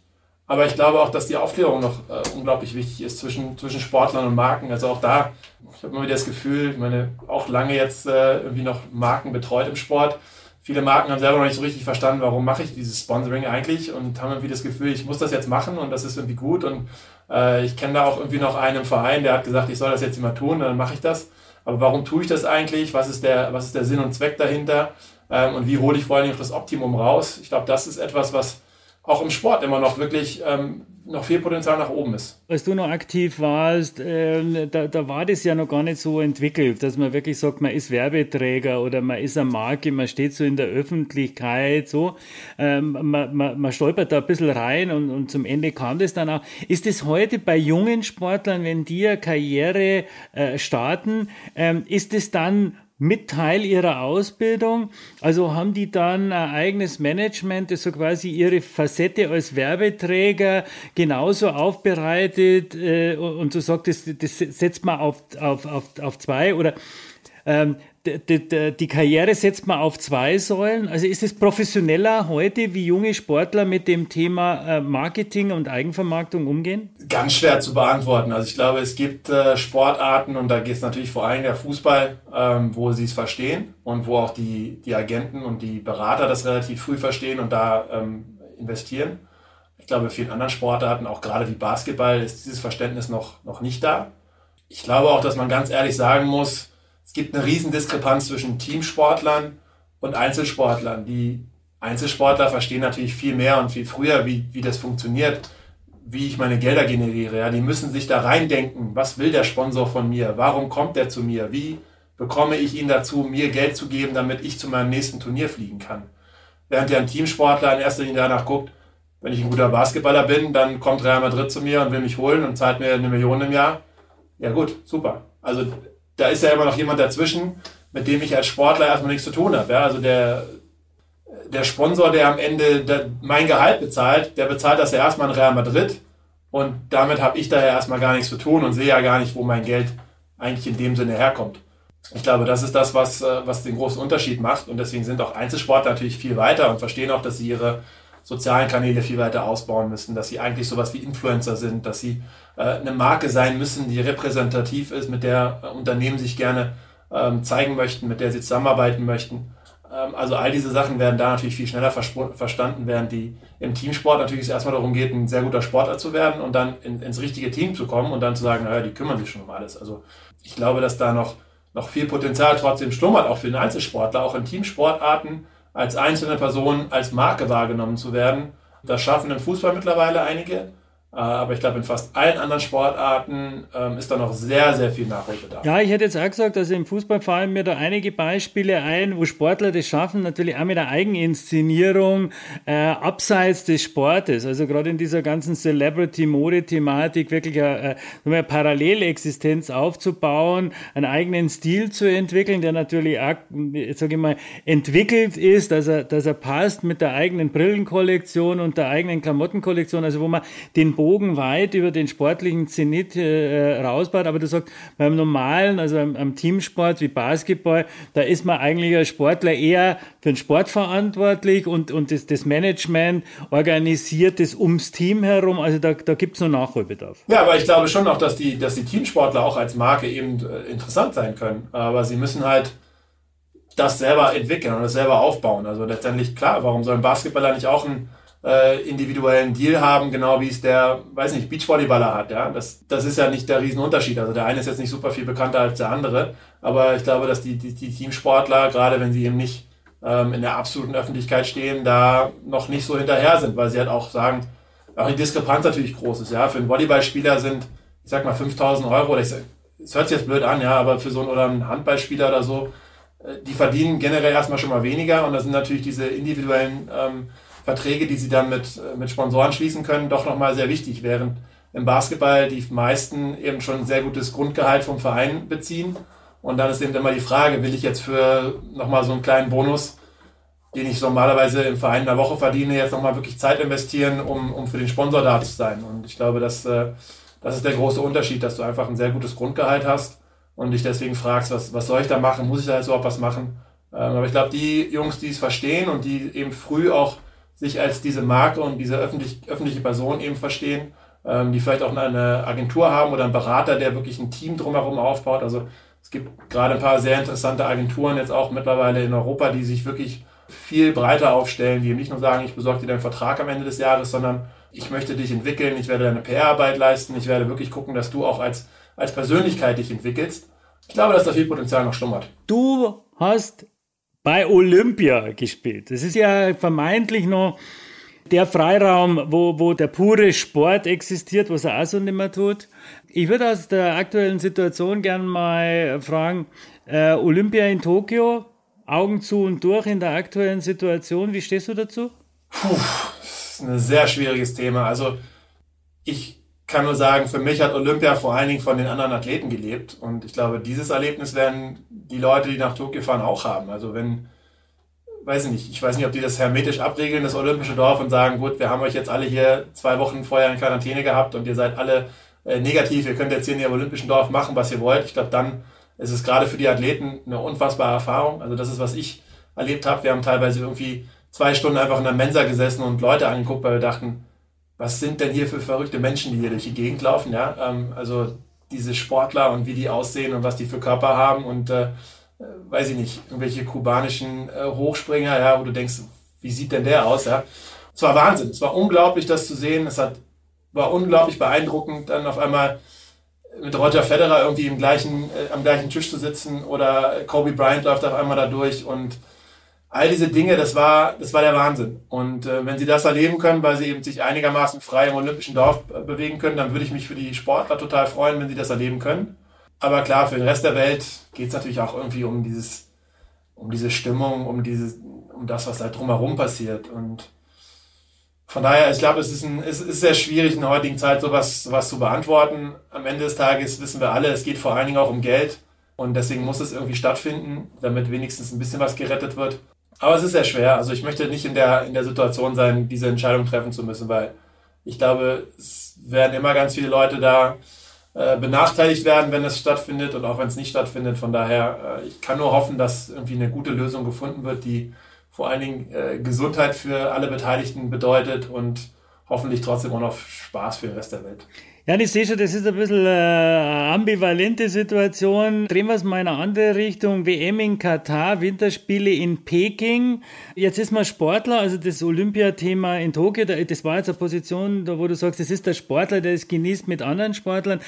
Aber ich glaube auch, dass die Aufklärung noch äh, unglaublich wichtig ist zwischen, zwischen Sportlern und Marken. Also auch da, ich habe immer wieder das Gefühl, ich meine, auch lange jetzt äh, irgendwie noch Marken betreut im Sport. Viele Marken haben selber noch nicht so richtig verstanden, warum mache ich dieses Sponsoring eigentlich und haben irgendwie das Gefühl, ich muss das jetzt machen und das ist irgendwie gut. Und äh, ich kenne da auch irgendwie noch einen im Verein, der hat gesagt, ich soll das jetzt immer tun, dann mache ich das. Aber warum tue ich das eigentlich? Was ist der, was ist der Sinn und Zweck dahinter? Ähm, und wie hole ich vor allem das Optimum raus? Ich glaube, das ist etwas, was auch im Sport immer noch wirklich ähm, noch viel Potenzial nach oben ist. Als du noch aktiv warst, äh, da, da war das ja noch gar nicht so entwickelt, dass man wirklich sagt, man ist Werbeträger oder man ist eine Marke, man steht so in der Öffentlichkeit, so. Ähm, man, man, man stolpert da ein bisschen rein und, und zum Ende kam das dann auch. Ist es heute bei jungen Sportlern, wenn die eine Karriere äh, starten, ähm, ist es dann mit Teil ihrer Ausbildung. Also haben die dann ein eigenes Management, das so quasi ihre Facette als Werbeträger genauso aufbereitet äh, und so sagt, das, das setzt man auf, auf, auf, auf zwei oder ähm, die, die, Karriere setzt man auf zwei Säulen. Also ist es professioneller heute, wie junge Sportler mit dem Thema äh, Marketing und Eigenvermarktung umgehen? Ganz schwer zu beantworten. Also ich glaube, es gibt äh, Sportarten und da geht es natürlich vor allem der Fußball, ähm, wo sie es verstehen und wo auch die, die Agenten und die Berater das relativ früh verstehen und da ähm, investieren. Ich glaube, vielen anderen Sportarten, auch gerade wie Basketball, ist dieses Verständnis noch, noch nicht da. Ich glaube auch, dass man ganz ehrlich sagen muss, gibt eine Riesendiskrepanz zwischen Teamsportlern und Einzelsportlern. Die Einzelsportler verstehen natürlich viel mehr und viel früher, wie, wie das funktioniert, wie ich meine Gelder generiere. Ja, die müssen sich da reindenken. Was will der Sponsor von mir? Warum kommt er zu mir? Wie bekomme ich ihn dazu, mir Geld zu geben, damit ich zu meinem nächsten Turnier fliegen kann? Während ein Teamsportler in erster Linie danach guckt, wenn ich ein guter Basketballer bin, dann kommt Real Madrid zu mir und will mich holen und zahlt mir eine Million im Jahr. Ja gut, super. Also da ist ja immer noch jemand dazwischen, mit dem ich als Sportler erstmal nichts zu tun habe. Ja? Also der, der Sponsor, der am Ende mein Gehalt bezahlt, der bezahlt das ja erstmal in Real Madrid und damit habe ich da ja erstmal gar nichts zu tun und sehe ja gar nicht, wo mein Geld eigentlich in dem Sinne herkommt. Ich glaube, das ist das, was, äh, was den großen Unterschied macht und deswegen sind auch Einzelsportler natürlich viel weiter und verstehen auch, dass sie ihre sozialen Kanäle viel weiter ausbauen müssen, dass sie eigentlich sowas wie Influencer sind, dass sie eine Marke sein müssen, die repräsentativ ist, mit der äh, Unternehmen sich gerne ähm, zeigen möchten, mit der sie zusammenarbeiten möchten. Ähm, also all diese Sachen werden da natürlich viel schneller verstanden, während die im Teamsport natürlich es erstmal darum geht, ein sehr guter Sportler zu werden und dann in, ins richtige Team zu kommen und dann zu sagen, naja, die kümmern sich schon um alles. Also ich glaube, dass da noch, noch viel Potenzial trotzdem schlummert, auch für den Einzelsportler, auch in Teamsportarten als einzelne Person, als Marke wahrgenommen zu werden. Das schaffen im Fußball mittlerweile einige. Äh, aber ich glaube, in fast allen anderen Sportarten ähm, ist da noch sehr, sehr viel Nachholbedarf. Ja, ich hätte jetzt auch gesagt, also im Fußball fallen mir da einige Beispiele ein, wo Sportler das schaffen, natürlich auch mit der Eigeninszenierung äh, abseits des Sportes. Also gerade in dieser ganzen Celebrity-Mode-Thematik wirklich eine, eine Parallelexistenz aufzubauen, einen eigenen Stil zu entwickeln, der natürlich auch, sage ich mal, entwickelt ist, dass er, dass er passt mit der eigenen Brillenkollektion und der eigenen Klamottenkollektion, also wo man den Boden Bogen weit über den sportlichen Zenit äh, rausbaut, aber du sagst, beim normalen, also am, am, Teamsport wie Basketball, da ist man eigentlich als Sportler eher für den Sport verantwortlich und, und das, das Management organisiert es ums Team herum, also da, da gibt es noch Nachholbedarf. Ja, aber ich glaube schon auch, dass die, dass die Teamsportler auch als Marke eben äh, interessant sein können, aber sie müssen halt das selber entwickeln und das selber aufbauen. Also letztendlich, klar, warum soll ein Basketballer nicht auch einen äh, individuellen Deal haben, genau wie es der, weiß nicht, Beachvolleyballer hat. Ja, das, das ist ja nicht der Riesenunterschied. Also der eine ist jetzt nicht super viel bekannter als der andere, aber ich glaube, dass die, die, die Teamsportler, gerade wenn sie eben nicht ähm, in der absoluten Öffentlichkeit stehen, da noch nicht so hinterher sind, weil sie halt auch sagen, auch die Diskrepanz natürlich groß ist. Ja, für einen Volleyballspieler sind, ich sag mal, 5000 Euro, oder ich sag, es hört sich jetzt blöd an, ja, aber für so einen oder einen Handballspieler oder so, äh, die verdienen generell erstmal schon mal weniger und das sind natürlich diese individuellen ähm, Verträge, die sie dann mit, äh, mit Sponsoren schließen können, doch nochmal sehr wichtig, während im Basketball die meisten eben schon ein sehr gutes Grundgehalt vom Verein beziehen. Und dann ist eben immer die Frage, will ich jetzt für nochmal so einen kleinen Bonus, den ich normalerweise im Verein in der Woche verdiene, jetzt nochmal wirklich Zeit investieren, um, um für den Sponsor da zu sein. Und ich glaube, dass, äh, das ist der große Unterschied, dass du einfach ein sehr gutes Grundgehalt hast und dich deswegen fragst, was, was soll ich da machen? Muss ich da jetzt überhaupt was machen? Ähm, aber ich glaube, die Jungs, die es verstehen und die eben früh auch sich als diese Marke und diese öffentlich, öffentliche Person eben verstehen, ähm, die vielleicht auch eine Agentur haben oder einen Berater, der wirklich ein Team drumherum aufbaut. Also es gibt gerade ein paar sehr interessante Agenturen jetzt auch mittlerweile in Europa, die sich wirklich viel breiter aufstellen, die eben nicht nur sagen, ich besorge dir deinen Vertrag am Ende des Jahres, sondern ich möchte dich entwickeln, ich werde deine PR-Arbeit leisten, ich werde wirklich gucken, dass du auch als, als Persönlichkeit dich entwickelst. Ich glaube, dass da viel Potenzial noch schlummert. Du hast bei Olympia gespielt. Das ist ja vermeintlich noch der Freiraum, wo, wo der pure Sport existiert, was er auch so nicht mehr tut. Ich würde aus der aktuellen Situation gerne mal fragen, äh, Olympia in Tokio, Augen zu und durch in der aktuellen Situation, wie stehst du dazu? Puh, das ist ein sehr schwieriges Thema. Also ich kann nur sagen, für mich hat Olympia vor allen Dingen von den anderen Athleten gelebt. Und ich glaube, dieses Erlebnis werden die Leute, die nach Tokio fahren, auch haben. Also wenn, weiß ich nicht, ich weiß nicht, ob die das hermetisch abregeln, das olympische Dorf, und sagen, gut, wir haben euch jetzt alle hier zwei Wochen vorher in Quarantäne gehabt und ihr seid alle äh, negativ, ihr könnt jetzt hier in ihrem olympischen Dorf machen, was ihr wollt. Ich glaube, dann ist es gerade für die Athleten eine unfassbare Erfahrung. Also das ist, was ich erlebt habe. Wir haben teilweise irgendwie zwei Stunden einfach in der Mensa gesessen und Leute angeguckt, weil wir dachten, was sind denn hier für verrückte Menschen, die hier durch die Gegend laufen, ja? Ähm, also diese Sportler und wie die aussehen und was die für Körper haben und äh, äh, weiß ich nicht, irgendwelche kubanischen äh, Hochspringer, ja, wo du denkst, wie sieht denn der aus, ja? Es war Wahnsinn, es war unglaublich, das zu sehen, es hat, war unglaublich beeindruckend, dann auf einmal mit Roger Federer irgendwie im gleichen, äh, am gleichen Tisch zu sitzen oder Kobe Bryant läuft auf einmal da durch und all diese Dinge, das war, das war der Wahnsinn. Und äh, wenn sie das erleben können, weil sie eben sich einigermaßen frei im olympischen Dorf äh, bewegen können, dann würde ich mich für die Sportler total freuen, wenn sie das erleben können. Aber klar, für den Rest der Welt geht es natürlich auch irgendwie um dieses, um diese Stimmung, um dieses, um das, was da drumherum passiert. Und von daher, ich glaube, es ist, ein, es ist sehr schwierig in der heutigen Zeit sowas, sowas zu beantworten. Am Ende des Tages wissen wir alle, es geht vor allen Dingen auch um Geld. Und deswegen muss es irgendwie stattfinden, damit wenigstens ein bisschen was gerettet wird. Aber es ist sehr schwer. Also ich möchte nicht in der, in der Situation sein, diese Entscheidung treffen zu müssen, weil ich glaube, es werden immer ganz viele Leute da äh, benachteiligt werden, wenn es stattfindet und auch wenn es nicht stattfindet. Von daher, äh, ich kann nur hoffen, dass irgendwie eine gute Lösung gefunden wird, die vor allen Dingen äh, Gesundheit für alle Beteiligten bedeutet und hoffentlich trotzdem auch noch Spaß für den Rest der Welt. Ja, ich sehe schon, das ist ein bisschen eine ambivalente Situation. Drehen wir es mal in eine andere Richtung. WM in Katar, Winterspiele in Peking. Jetzt ist man Sportler, also das Olympiathema in Tokio, das war jetzt eine Position, wo du sagst, das ist der Sportler, der es genießt mit anderen Sportlern.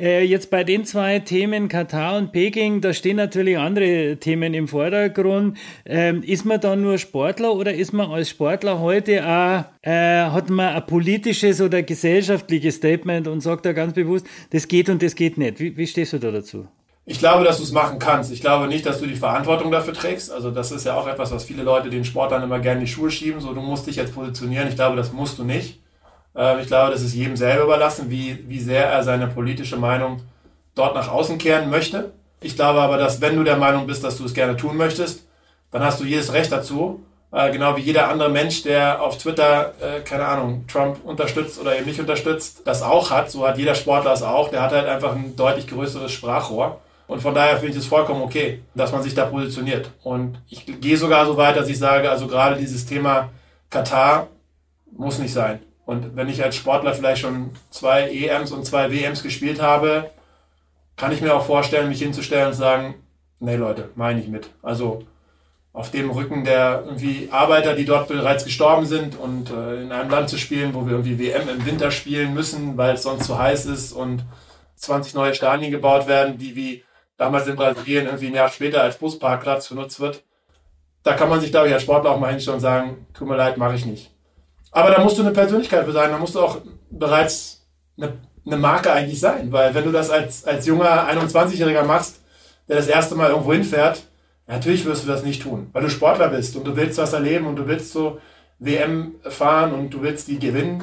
Äh, jetzt bei den zwei Themen Katar und Peking, da stehen natürlich andere Themen im Vordergrund. Ähm, ist man da nur Sportler oder ist man als Sportler heute auch, äh, hat man ein politisches oder gesellschaftliches Statement und sagt da ganz bewusst, das geht und das geht nicht. Wie, wie stehst du da dazu? Ich glaube, dass du es machen kannst. Ich glaube nicht, dass du die Verantwortung dafür trägst. Also das ist ja auch etwas, was viele Leute den Sportlern immer gerne in die Schuhe schieben. So, du musst dich jetzt positionieren. Ich glaube, das musst du nicht. Ähm, ich glaube, das ist jedem selber überlassen, wie, wie sehr er seine politische Meinung dort nach außen kehren möchte. Ich glaube aber, dass wenn du der Meinung bist, dass du es gerne tun möchtest, dann hast du jedes Recht dazu. Äh, genau wie jeder andere Mensch, der auf Twitter, äh, keine Ahnung, Trump unterstützt oder eben nicht unterstützt, das auch hat. So hat jeder Sportler es auch. Der hat halt einfach ein deutlich größeres Sprachrohr. Und von daher finde ich es vollkommen okay, dass man sich da positioniert. Und ich gehe sogar so weit, dass ich sage, also gerade dieses Thema Katar muss nicht sein. Und wenn ich als Sportler vielleicht schon zwei EMs und zwei WMs gespielt habe, kann ich mir auch vorstellen, mich hinzustellen und sagen, nee Leute, meine ich mit. Also auf dem Rücken der irgendwie Arbeiter, die dort bereits gestorben sind und äh, in einem Land zu spielen, wo wir irgendwie WM im Winter spielen müssen, weil es sonst zu heiß ist und 20 neue Stadien gebaut werden, die wie damals in Brasilien irgendwie ein Jahr später als Busparkplatz benutzt wird. Da kann man sich, glaube ich, als Sportler auch mal hinstellen und sagen, tut mir leid, mache ich nicht. Aber da musst du eine Persönlichkeit für sein, da musst du auch bereits eine, eine Marke eigentlich sein, weil wenn du das als, als junger 21-Jähriger machst, der das erste Mal irgendwo hinfährt, natürlich wirst du das nicht tun, weil du Sportler bist und du willst was erleben und du willst so WM fahren und du willst die gewinnen.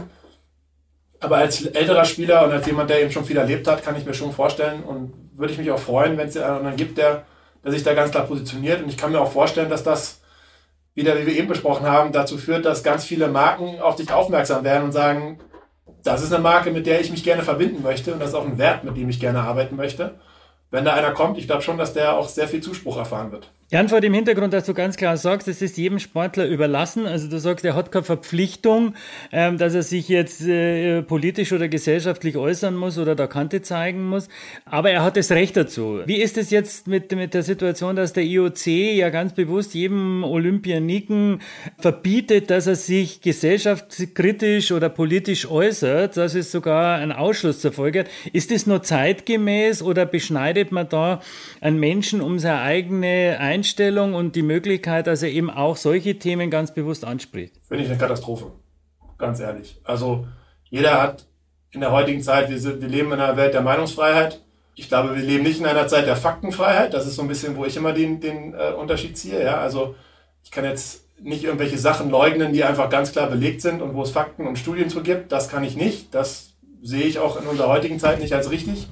Aber als älterer Spieler und als jemand, der eben schon viel erlebt hat, kann ich mir schon vorstellen und würde ich mich auch freuen, wenn es einen gibt, der, der sich da ganz klar positioniert. Und ich kann mir auch vorstellen, dass das wieder, wie wir eben besprochen haben, dazu führt, dass ganz viele Marken auf dich aufmerksam werden und sagen, das ist eine Marke, mit der ich mich gerne verbinden möchte und das ist auch ein Wert, mit dem ich gerne arbeiten möchte. Wenn da einer kommt, ich glaube schon, dass der auch sehr viel Zuspruch erfahren wird. Jan, vor dem Hintergrund, dass du ganz klar sagst, es ist jedem Sportler überlassen. Also du sagst, er hat keine Verpflichtung, ähm, dass er sich jetzt äh, politisch oder gesellschaftlich äußern muss oder der Kante zeigen muss. Aber er hat das Recht dazu. Wie ist es jetzt mit, mit der Situation, dass der IOC ja ganz bewusst jedem Olympianiken verbietet, dass er sich gesellschaftskritisch oder politisch äußert, dass es sogar einen Ausschluss zur Folge hat. Ist das nur zeitgemäß oder beschneidet man da einen Menschen um seine eigene Einstellung Einstellung und die Möglichkeit, dass er eben auch solche Themen ganz bewusst anspricht? Finde ich eine Katastrophe. Ganz ehrlich. Also jeder hat in der heutigen Zeit, wir, sind, wir leben in einer Welt der Meinungsfreiheit. Ich glaube, wir leben nicht in einer Zeit der Faktenfreiheit. Das ist so ein bisschen, wo ich immer den, den äh, Unterschied ziehe. Ja? Also ich kann jetzt nicht irgendwelche Sachen leugnen, die einfach ganz klar belegt sind und wo es Fakten und Studien zu gibt. Das kann ich nicht. Das sehe ich auch in unserer heutigen Zeit nicht als richtig.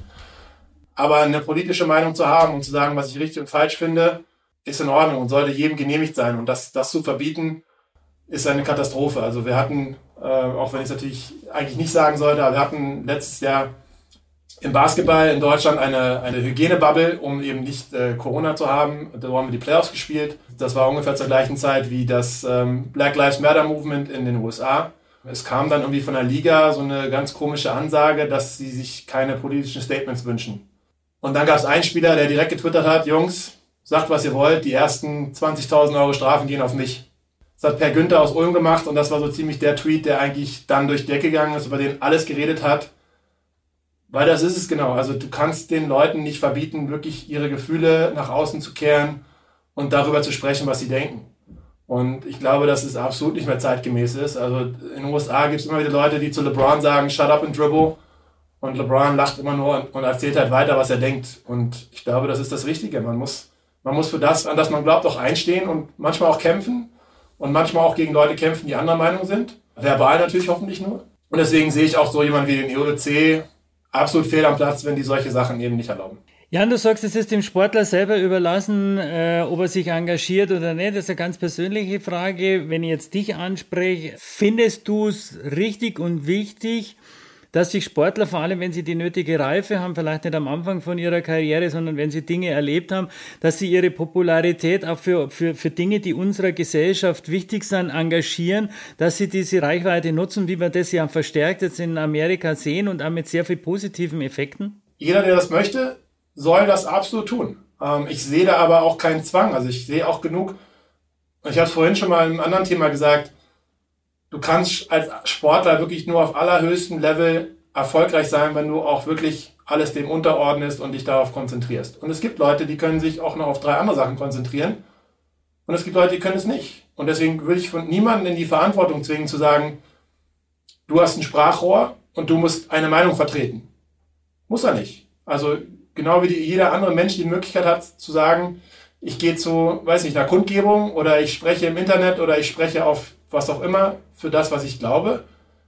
Aber eine politische Meinung zu haben und zu sagen, was ich richtig und falsch finde, ist in Ordnung und sollte jedem genehmigt sein. Und das, das zu verbieten, ist eine Katastrophe. Also wir hatten, äh, auch wenn ich es natürlich eigentlich nicht sagen sollte, aber wir hatten letztes Jahr im Basketball in Deutschland eine, eine Hygienebubble, um eben nicht äh, Corona zu haben. Da haben wir die Playoffs gespielt. Das war ungefähr zur gleichen Zeit wie das ähm, Black Lives Matter Movement in den USA. Es kam dann irgendwie von der Liga so eine ganz komische Ansage, dass sie sich keine politischen Statements wünschen. Und dann gab es einen Spieler, der direkt getwittert hat, Jungs, sagt, was ihr wollt, die ersten 20.000 Euro Strafen gehen auf mich. Das hat Per Günther aus Ulm gemacht und das war so ziemlich der Tweet, der eigentlich dann durch die Decke gegangen ist, über den alles geredet hat. Weil das ist es genau. Also du kannst den Leuten nicht verbieten, wirklich ihre Gefühle nach außen zu kehren und darüber zu sprechen, was sie denken. Und ich glaube, dass es absolut nicht mehr zeitgemäß ist. Also in den USA gibt es immer wieder Leute, die zu LeBron sagen, shut up and dribble. Und LeBron lacht immer nur und erzählt halt weiter, was er denkt. Und ich glaube, das ist das Richtige. Man muss man muss für das, an das man glaubt, auch einstehen und manchmal auch kämpfen und manchmal auch gegen Leute kämpfen, die anderer Meinung sind. Verbal natürlich hoffentlich nur. Und deswegen sehe ich auch so jemanden wie den IOC absolut fehl am Platz, wenn die solche Sachen eben nicht erlauben. Jan, du sagst, es ist dem Sportler selber überlassen, äh, ob er sich engagiert oder nicht. Das ist eine ganz persönliche Frage. Wenn ich jetzt dich anspreche, findest du es richtig und wichtig, dass sich Sportler, vor allem wenn sie die nötige Reife haben, vielleicht nicht am Anfang von ihrer Karriere, sondern wenn sie Dinge erlebt haben, dass sie ihre Popularität auch für, für, für Dinge, die unserer Gesellschaft wichtig sind, engagieren, dass sie diese Reichweite nutzen, wie wir das ja verstärkt jetzt in Amerika sehen und auch mit sehr viel positiven Effekten? Jeder, der das möchte, soll das absolut tun. Ähm, ich sehe da aber auch keinen Zwang. Also ich sehe auch genug, ich habe es vorhin schon mal im anderen Thema gesagt, du kannst als Sportler wirklich nur auf allerhöchstem Level erfolgreich sein, wenn du auch wirklich alles dem unterordnest und dich darauf konzentrierst. Und es gibt Leute, die können sich auch noch auf drei andere Sachen konzentrieren. Und es gibt Leute, die können es nicht. Und deswegen würde ich von niemandem in die Verantwortung zwingen zu sagen, du hast ein Sprachrohr und du musst eine Meinung vertreten. Muss er nicht. Also genau wie die, jeder andere Mensch die Möglichkeit hat zu sagen, ich gehe zu, weiß nicht, einer Kundgebung oder ich spreche im Internet oder ich spreche auf was auch immer für das, was ich glaube,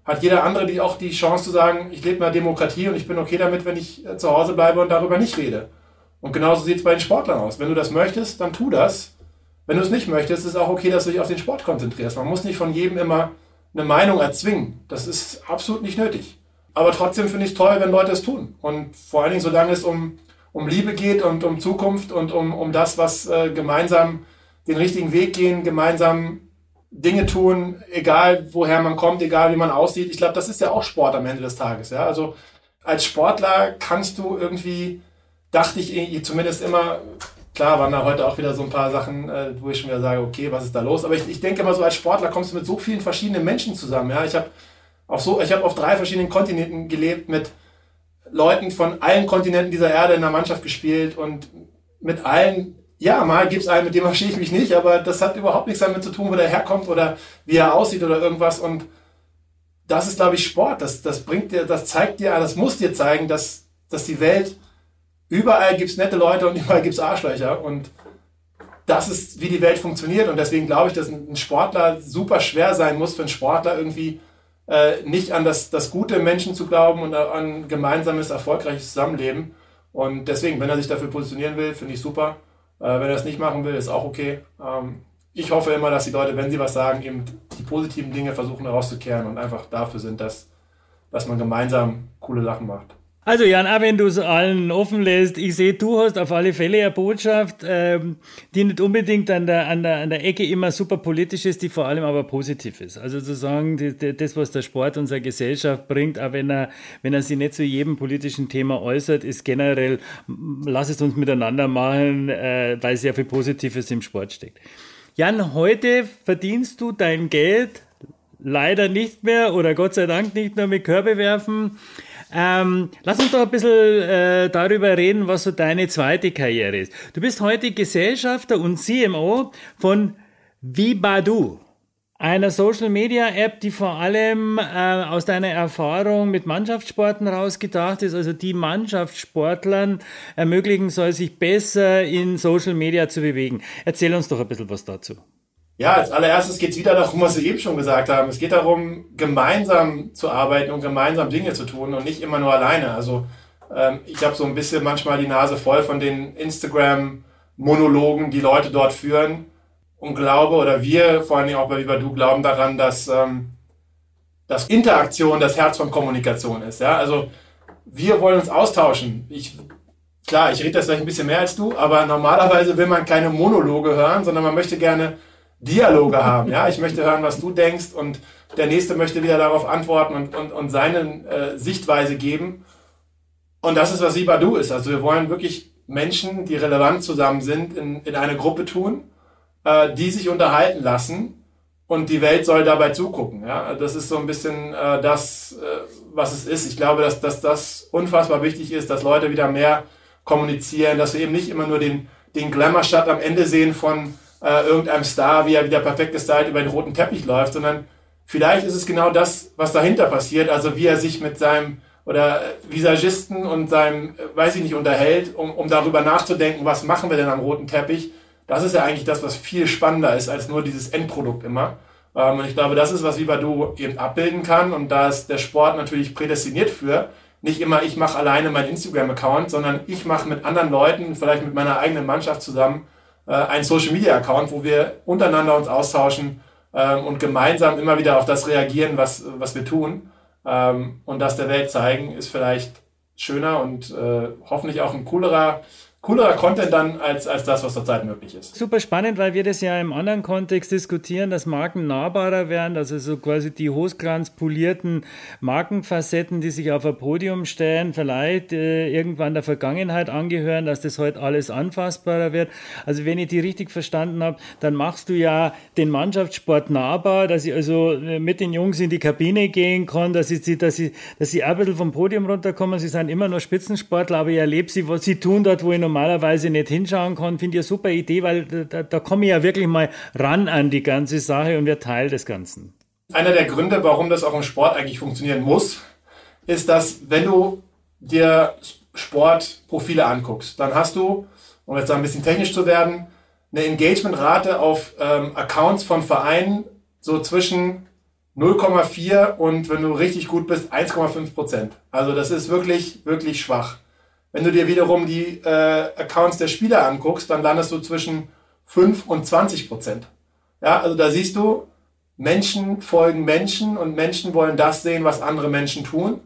hat jeder andere die auch die Chance zu sagen, ich lebe in einer Demokratie und ich bin okay damit, wenn ich äh, zu Hause bleibe und darüber nicht rede. Und genauso sieht es bei den Sportlern aus. Wenn du das möchtest, dann tu das. Wenn du es nicht möchtest, ist es auch okay, dass du dich auf den Sport konzentrierst. Man muss nicht von jedem immer eine Meinung erzwingen. Das ist absolut nicht nötig. Aber trotzdem finde ich es toll, wenn Leute es tun. Und vor allen Dingen, solange es um, um Liebe geht und um Zukunft und um, um das, was äh, gemeinsam den richtigen Weg gehen, gemeinsam Dinge tun, egal woher man kommt, egal wie man aussieht. Ich glaube, das ist ja auch Sport am Ende des Tages. Ja? Also als Sportler kannst du irgendwie, dachte ich zumindest immer, klar waren da heute auch wieder so ein paar Sachen, äh, wo ich schon wieder sage, okay, was ist da los? Aber ich, ich denke immer so, als Sportler kommst du mit so vielen verschiedenen Menschen zusammen. Ja? Ich habe auf so, ich habe auf drei verschiedenen Kontinenten gelebt, mit Leuten von allen Kontinenten dieser Erde in der Mannschaft gespielt und mit allen ja, mal gibt es einen, mit dem verstehe ich mich nicht, aber das hat überhaupt nichts damit zu tun, wo der herkommt oder wie er aussieht oder irgendwas. Und das ist, glaube ich, Sport. Das, das bringt dir, das zeigt dir, das muss dir zeigen, dass, dass die Welt, überall gibt es nette Leute und [laughs] überall gibt es Arschlöcher. Und das ist, wie die Welt funktioniert. Und deswegen glaube ich, dass ein Sportler super schwer sein muss für einen Sportler irgendwie äh, nicht an das, das gute Menschen zu glauben und an gemeinsames, erfolgreiches Zusammenleben. Und deswegen, wenn er sich dafür positionieren will, finde ich super. Äh, wenn er es nicht machen will, ist auch okay. Ähm, ich hoffe immer, dass die Leute, wenn sie was sagen, eben die positiven Dinge versuchen herauszukehren und einfach dafür sind, dass, dass man gemeinsam coole Sachen macht. Also Jan, auch wenn du es allen offen lässt, ich sehe, du hast auf alle Fälle eine Botschaft, ähm, die nicht unbedingt an der, an, der, an der Ecke immer super politisch ist, die vor allem aber positiv ist. Also zu sagen, die, die, das, was der Sport unserer Gesellschaft bringt, auch wenn er, wenn er sich nicht zu jedem politischen Thema äußert, ist generell, lass es uns miteinander machen, äh, weil sehr viel Positives im Sport steckt. Jan, heute verdienst du dein Geld leider nicht mehr oder Gott sei Dank nicht nur mit Körbe werfen. Ähm, lass uns doch ein bisschen äh, darüber reden, was so deine zweite Karriere ist. Du bist heute Gesellschafter und CMO von Vibadu, einer Social Media App, die vor allem äh, aus deiner Erfahrung mit Mannschaftssporten rausgedacht ist, also die Mannschaftssportlern ermöglichen soll, sich besser in Social Media zu bewegen. Erzähl uns doch ein bisschen was dazu. Ja, als allererstes geht es wieder darum, was wir eben schon gesagt haben. Es geht darum, gemeinsam zu arbeiten und gemeinsam Dinge zu tun und nicht immer nur alleine. Also ähm, ich habe so ein bisschen manchmal die Nase voll von den Instagram-Monologen, die Leute dort führen und glaube, oder wir, vor allem auch bei Viva Du, glauben daran, dass, ähm, dass Interaktion das Herz von Kommunikation ist. Ja? Also wir wollen uns austauschen. Ich, klar, ich rede das vielleicht ein bisschen mehr als du, aber normalerweise will man keine Monologe hören, sondern man möchte gerne Dialoge haben. Ja, ich möchte hören, was du denkst und der nächste möchte wieder darauf antworten und, und, und seine äh, Sichtweise geben. Und das ist, was Sibadu ist. Also wir wollen wirklich Menschen, die relevant zusammen sind, in, in eine Gruppe tun, äh, die sich unterhalten lassen und die Welt soll dabei zugucken. Ja, das ist so ein bisschen äh, das, äh, was es ist. Ich glaube, dass, dass das unfassbar wichtig ist, dass Leute wieder mehr kommunizieren, dass wir eben nicht immer nur den, den Glamour-Shot am Ende sehen von äh, irgendeinem Star, wie er wieder perfekt gestylt über den roten Teppich läuft, sondern vielleicht ist es genau das, was dahinter passiert, also wie er sich mit seinem oder Visagisten und seinem, äh, weiß ich nicht, unterhält, um, um darüber nachzudenken, was machen wir denn am roten Teppich. Das ist ja eigentlich das, was viel spannender ist als nur dieses Endprodukt immer. Ähm, und ich glaube, das ist, was Vibadu eben abbilden kann. Und da ist der Sport natürlich prädestiniert für. Nicht immer, ich mache alleine meinen Instagram-Account, sondern ich mache mit anderen Leuten, vielleicht mit meiner eigenen Mannschaft zusammen, äh, einen Social Media Account, wo wir untereinander uns austauschen ähm, und gemeinsam immer wieder auf das reagieren, was, was wir tun. Ähm, und das der Welt zeigen, ist vielleicht schöner und äh, hoffentlich auch ein coolerer coolerer Content dann als, als das, was zurzeit möglich ist. Super spannend, weil wir das ja im anderen Kontext diskutieren, dass Marken nahbarer werden, also so quasi die hochglanzpolierten Markenfacetten, die sich auf ein Podium stellen, vielleicht äh, irgendwann der Vergangenheit angehören, dass das heute alles anfassbarer wird. Also wenn ich die richtig verstanden habe, dann machst du ja den Mannschaftssport nahbar, dass ich also äh, mit den Jungs in die Kabine gehen kann, dass ich, dass ich, dass sie ein bisschen vom Podium runterkommen. Sie sind immer noch Spitzensportler, aber ich erlebe sie, was sie tun dort, wo ich noch normalerweise nicht hinschauen kann, finde ich eine super Idee, weil da, da komme ich ja wirklich mal ran an die ganze Sache und wir Teil des Ganzen. Einer der Gründe, warum das auch im Sport eigentlich funktionieren muss, ist, dass wenn du dir Sportprofile anguckst, dann hast du, um jetzt ein bisschen technisch zu werden, eine Engagementrate auf ähm, Accounts von Vereinen so zwischen 0,4 und wenn du richtig gut bist 1,5 Prozent. Also das ist wirklich, wirklich schwach. Wenn du dir wiederum die äh, Accounts der Spieler anguckst, dann landest du zwischen 5 und 20 Prozent. Ja, also da siehst du, Menschen folgen Menschen und Menschen wollen das sehen, was andere Menschen tun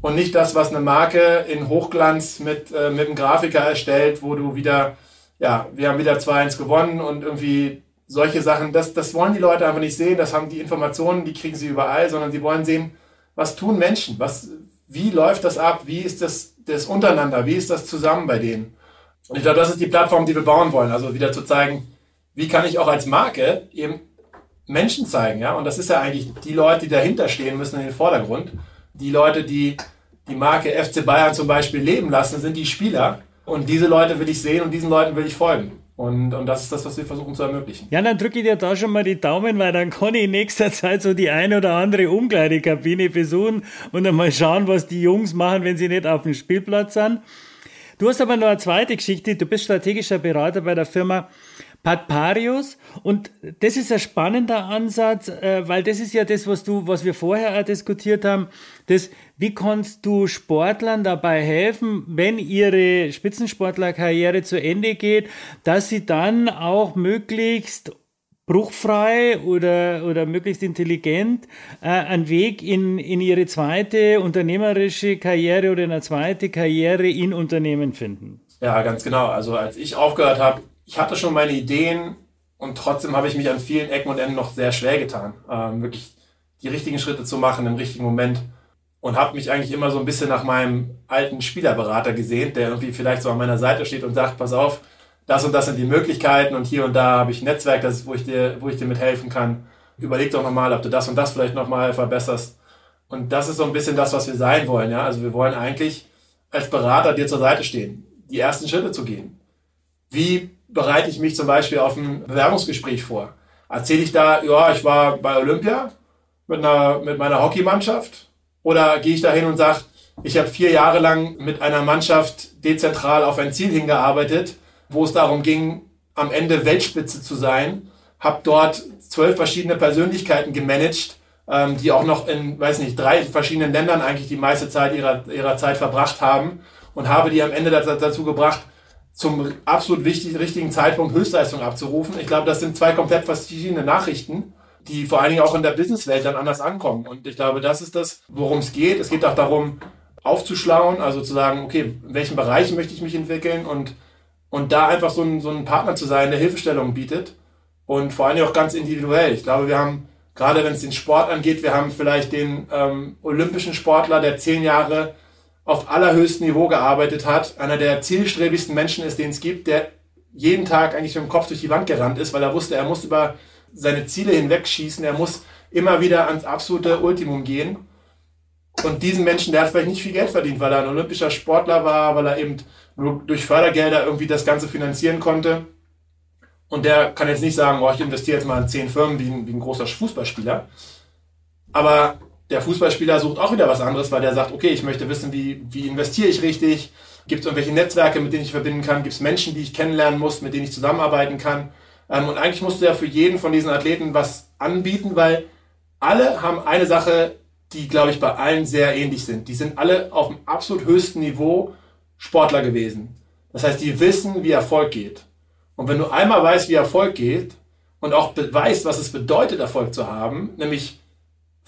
und nicht das, was eine Marke in Hochglanz mit, äh, mit einem Grafiker erstellt, wo du wieder, ja, wir haben wieder 2-1 gewonnen und irgendwie solche Sachen, das, das wollen die Leute einfach nicht sehen, das haben die Informationen, die kriegen sie überall, sondern sie wollen sehen, was tun Menschen, was, wie läuft das ab, wie ist das, das untereinander, wie ist das zusammen bei denen. Und ich glaube, das ist die Plattform, die wir bauen wollen, also wieder zu zeigen, wie kann ich auch als Marke eben Menschen zeigen, ja, und das ist ja eigentlich die Leute, die dahinter stehen müssen in den Vordergrund. Die Leute, die die Marke FC Bayern zum Beispiel leben lassen, sind die Spieler. Und diese Leute will ich sehen und diesen Leuten will ich folgen. Und, und das ist das, was wir versuchen zu ermöglichen. Ja, dann drücke ich dir da schon mal die Daumen, weil dann kann ich in nächster Zeit so die eine oder andere Umkleidekabine besuchen und dann mal schauen, was die Jungs machen, wenn sie nicht auf dem Spielplatz sind. Du hast aber noch eine zweite Geschichte. Du bist strategischer Berater bei der Firma Patparius. Und das ist ein spannender Ansatz, äh, weil das ist ja das, was du, was wir vorher auch diskutiert haben. Das, wie kannst du Sportlern dabei helfen, wenn ihre Spitzensportlerkarriere zu Ende geht, dass sie dann auch möglichst bruchfrei oder, oder möglichst intelligent äh, einen Weg in, in ihre zweite unternehmerische Karriere oder eine zweite Karriere in Unternehmen finden. Ja, ganz genau. Also als ich aufgehört habe, ich hatte schon meine Ideen und trotzdem habe ich mich an vielen Ecken und Enden noch sehr schwer getan, ähm, wirklich die richtigen Schritte zu machen im richtigen Moment und habe mich eigentlich immer so ein bisschen nach meinem alten Spielerberater gesehen, der irgendwie vielleicht so an meiner Seite steht und sagt, pass auf, das und das sind die Möglichkeiten und hier und da habe ich ein Netzwerk, das, wo, ich dir, wo ich dir mit helfen kann. Überleg doch nochmal, ob du das und das vielleicht nochmal verbesserst. Und das ist so ein bisschen das, was wir sein wollen. Ja? Also wir wollen eigentlich als Berater dir zur Seite stehen, die ersten Schritte zu gehen. Wie bereite ich mich zum Beispiel auf ein Bewerbungsgespräch vor? Erzähle ich da, ja, ich war bei Olympia mit, einer, mit meiner Hockeymannschaft? Oder gehe ich da hin und sage, ich habe vier Jahre lang mit einer Mannschaft dezentral auf ein Ziel hingearbeitet, wo es darum ging, am Ende Weltspitze zu sein, habe dort zwölf verschiedene Persönlichkeiten gemanagt, ähm, die auch noch in, weiß nicht, drei verschiedenen Ländern eigentlich die meiste Zeit ihrer, ihrer Zeit verbracht haben und habe die am Ende dazu gebracht, zum absolut wichtig, richtigen Zeitpunkt Höchstleistung abzurufen. Ich glaube, das sind zwei komplett verschiedene Nachrichten, die vor allen Dingen auch in der Businesswelt dann anders ankommen. Und ich glaube, das ist das, worum es geht. Es geht auch darum, aufzuschlauen, also zu sagen, okay, in welchen Bereichen möchte ich mich entwickeln und, und da einfach so ein, so ein Partner zu sein, der Hilfestellung bietet und vor allen Dingen auch ganz individuell. Ich glaube, wir haben, gerade wenn es den Sport angeht, wir haben vielleicht den ähm, olympischen Sportler, der zehn Jahre auf allerhöchstem Niveau gearbeitet hat, einer der zielstrebigsten Menschen ist, den es gibt, der jeden Tag eigentlich mit dem Kopf durch die Wand gerannt ist, weil er wusste, er muss über seine Ziele hinwegschießen, er muss immer wieder ans absolute Ultimum gehen. Und diesen Menschen, der hat vielleicht nicht viel Geld verdient, weil er ein olympischer Sportler war, weil er eben nur durch Fördergelder irgendwie das Ganze finanzieren konnte. Und der kann jetzt nicht sagen, oh, ich investiere jetzt mal in zehn Firmen wie ein, wie ein großer Fußballspieler. Aber der Fußballspieler sucht auch wieder was anderes, weil der sagt, okay, ich möchte wissen, wie, wie investiere ich richtig? Gibt es irgendwelche Netzwerke, mit denen ich verbinden kann? Gibt es Menschen, die ich kennenlernen muss, mit denen ich zusammenarbeiten kann? Ähm, und eigentlich musst du ja für jeden von diesen Athleten was anbieten, weil alle haben eine Sache, die, glaube ich, bei allen sehr ähnlich sind. Die sind alle auf dem absolut höchsten Niveau Sportler gewesen. Das heißt, die wissen, wie Erfolg geht. Und wenn du einmal weißt, wie Erfolg geht und auch weißt, was es bedeutet, Erfolg zu haben, nämlich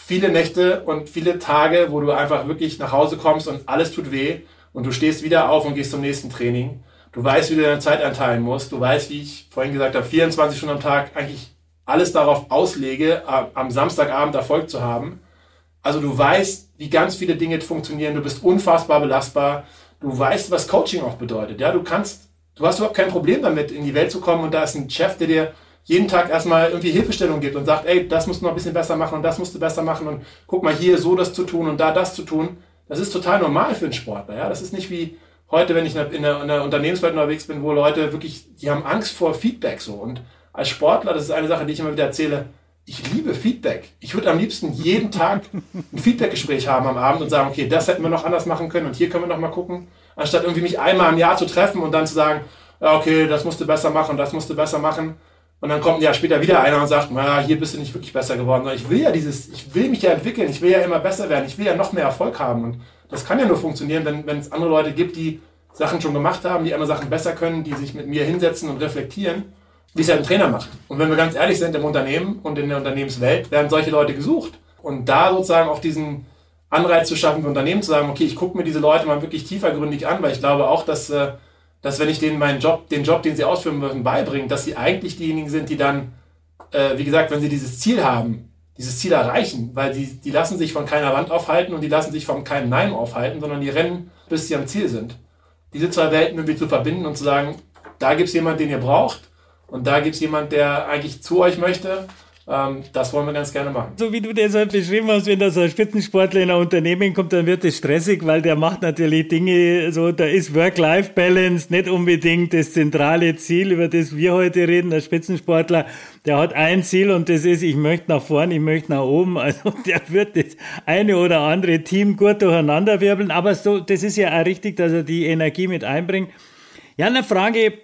viele Nächte und viele Tage, wo du einfach wirklich nach Hause kommst und alles tut weh und du stehst wieder auf und gehst zum nächsten Training. Du weißt, wie du deine Zeit einteilen musst. Du weißt, wie ich vorhin gesagt habe, 24 Stunden am Tag eigentlich alles darauf auslege, am Samstagabend Erfolg zu haben. Also du weißt, wie ganz viele Dinge funktionieren. Du bist unfassbar belastbar. Du weißt, was Coaching auch bedeutet. Ja, du kannst, du hast überhaupt kein Problem damit, in die Welt zu kommen und da ist ein Chef, der dir jeden Tag erstmal irgendwie Hilfestellung gibt und sagt, ey, das musst du noch ein bisschen besser machen und das musst du besser machen und guck mal hier so das zu tun und da das zu tun. Das ist total normal für einen Sportler. Ja? Das ist nicht wie heute, wenn ich in der, in der Unternehmenswelt unterwegs bin, wo Leute wirklich, die haben Angst vor Feedback so. Und als Sportler, das ist eine Sache, die ich immer wieder erzähle, ich liebe Feedback. Ich würde am liebsten jeden Tag ein Feedbackgespräch haben am Abend und sagen, okay, das hätten wir noch anders machen können und hier können wir noch mal gucken, anstatt irgendwie mich einmal im Jahr zu treffen und dann zu sagen, ja, okay, das musst du besser machen, das musst du besser machen. Und dann kommt ja später wieder einer und sagt, naja, hier bist du nicht wirklich besser geworden. Ich will ja dieses, ich will mich ja entwickeln, ich will ja immer besser werden, ich will ja noch mehr Erfolg haben. Und das kann ja nur funktionieren, wenn, wenn es andere Leute gibt, die Sachen schon gemacht haben, die andere Sachen besser können, die sich mit mir hinsetzen und reflektieren. wie es ja ein Trainer macht. Und wenn wir ganz ehrlich sind im Unternehmen und in der Unternehmenswelt, werden solche Leute gesucht. Und da sozusagen auch diesen Anreiz zu schaffen für Unternehmen, zu sagen, okay, ich gucke mir diese Leute mal wirklich tiefergründig an, weil ich glaube auch, dass, äh, dass wenn ich denen meinen Job, den Job, den sie ausführen müssen, beibringe, dass sie eigentlich diejenigen sind, die dann, äh, wie gesagt, wenn sie dieses Ziel haben, dieses Ziel erreichen, weil die, die lassen sich von keiner Wand aufhalten und die lassen sich von keinem Nein aufhalten, sondern die rennen, bis sie am Ziel sind. Diese zwei Welten irgendwie zu verbinden und zu sagen, da gibt es jemanden, den ihr braucht und da gibt es jemanden, der eigentlich zu euch möchte ähm, das wollen wir ganz gerne machen. So wie du das halt beschrieben hast, wenn da so ein Spitzensportler in ein Unternehmen kommt, dann wird es stressig, weil der macht natürlich Dinge, so, da ist Work-Life-Balance nicht unbedingt das zentrale Ziel, über das wir heute reden. Der Spitzensportler, der hat ein Ziel und das ist, ich möchte nach vorn, ich möchte nach oben. Also [laughs] der wird das eine oder andere Team gut durcheinander wirbeln, aber so, das ist ja auch richtig, dass er die Energie mit einbringt. Ja, eine Frage,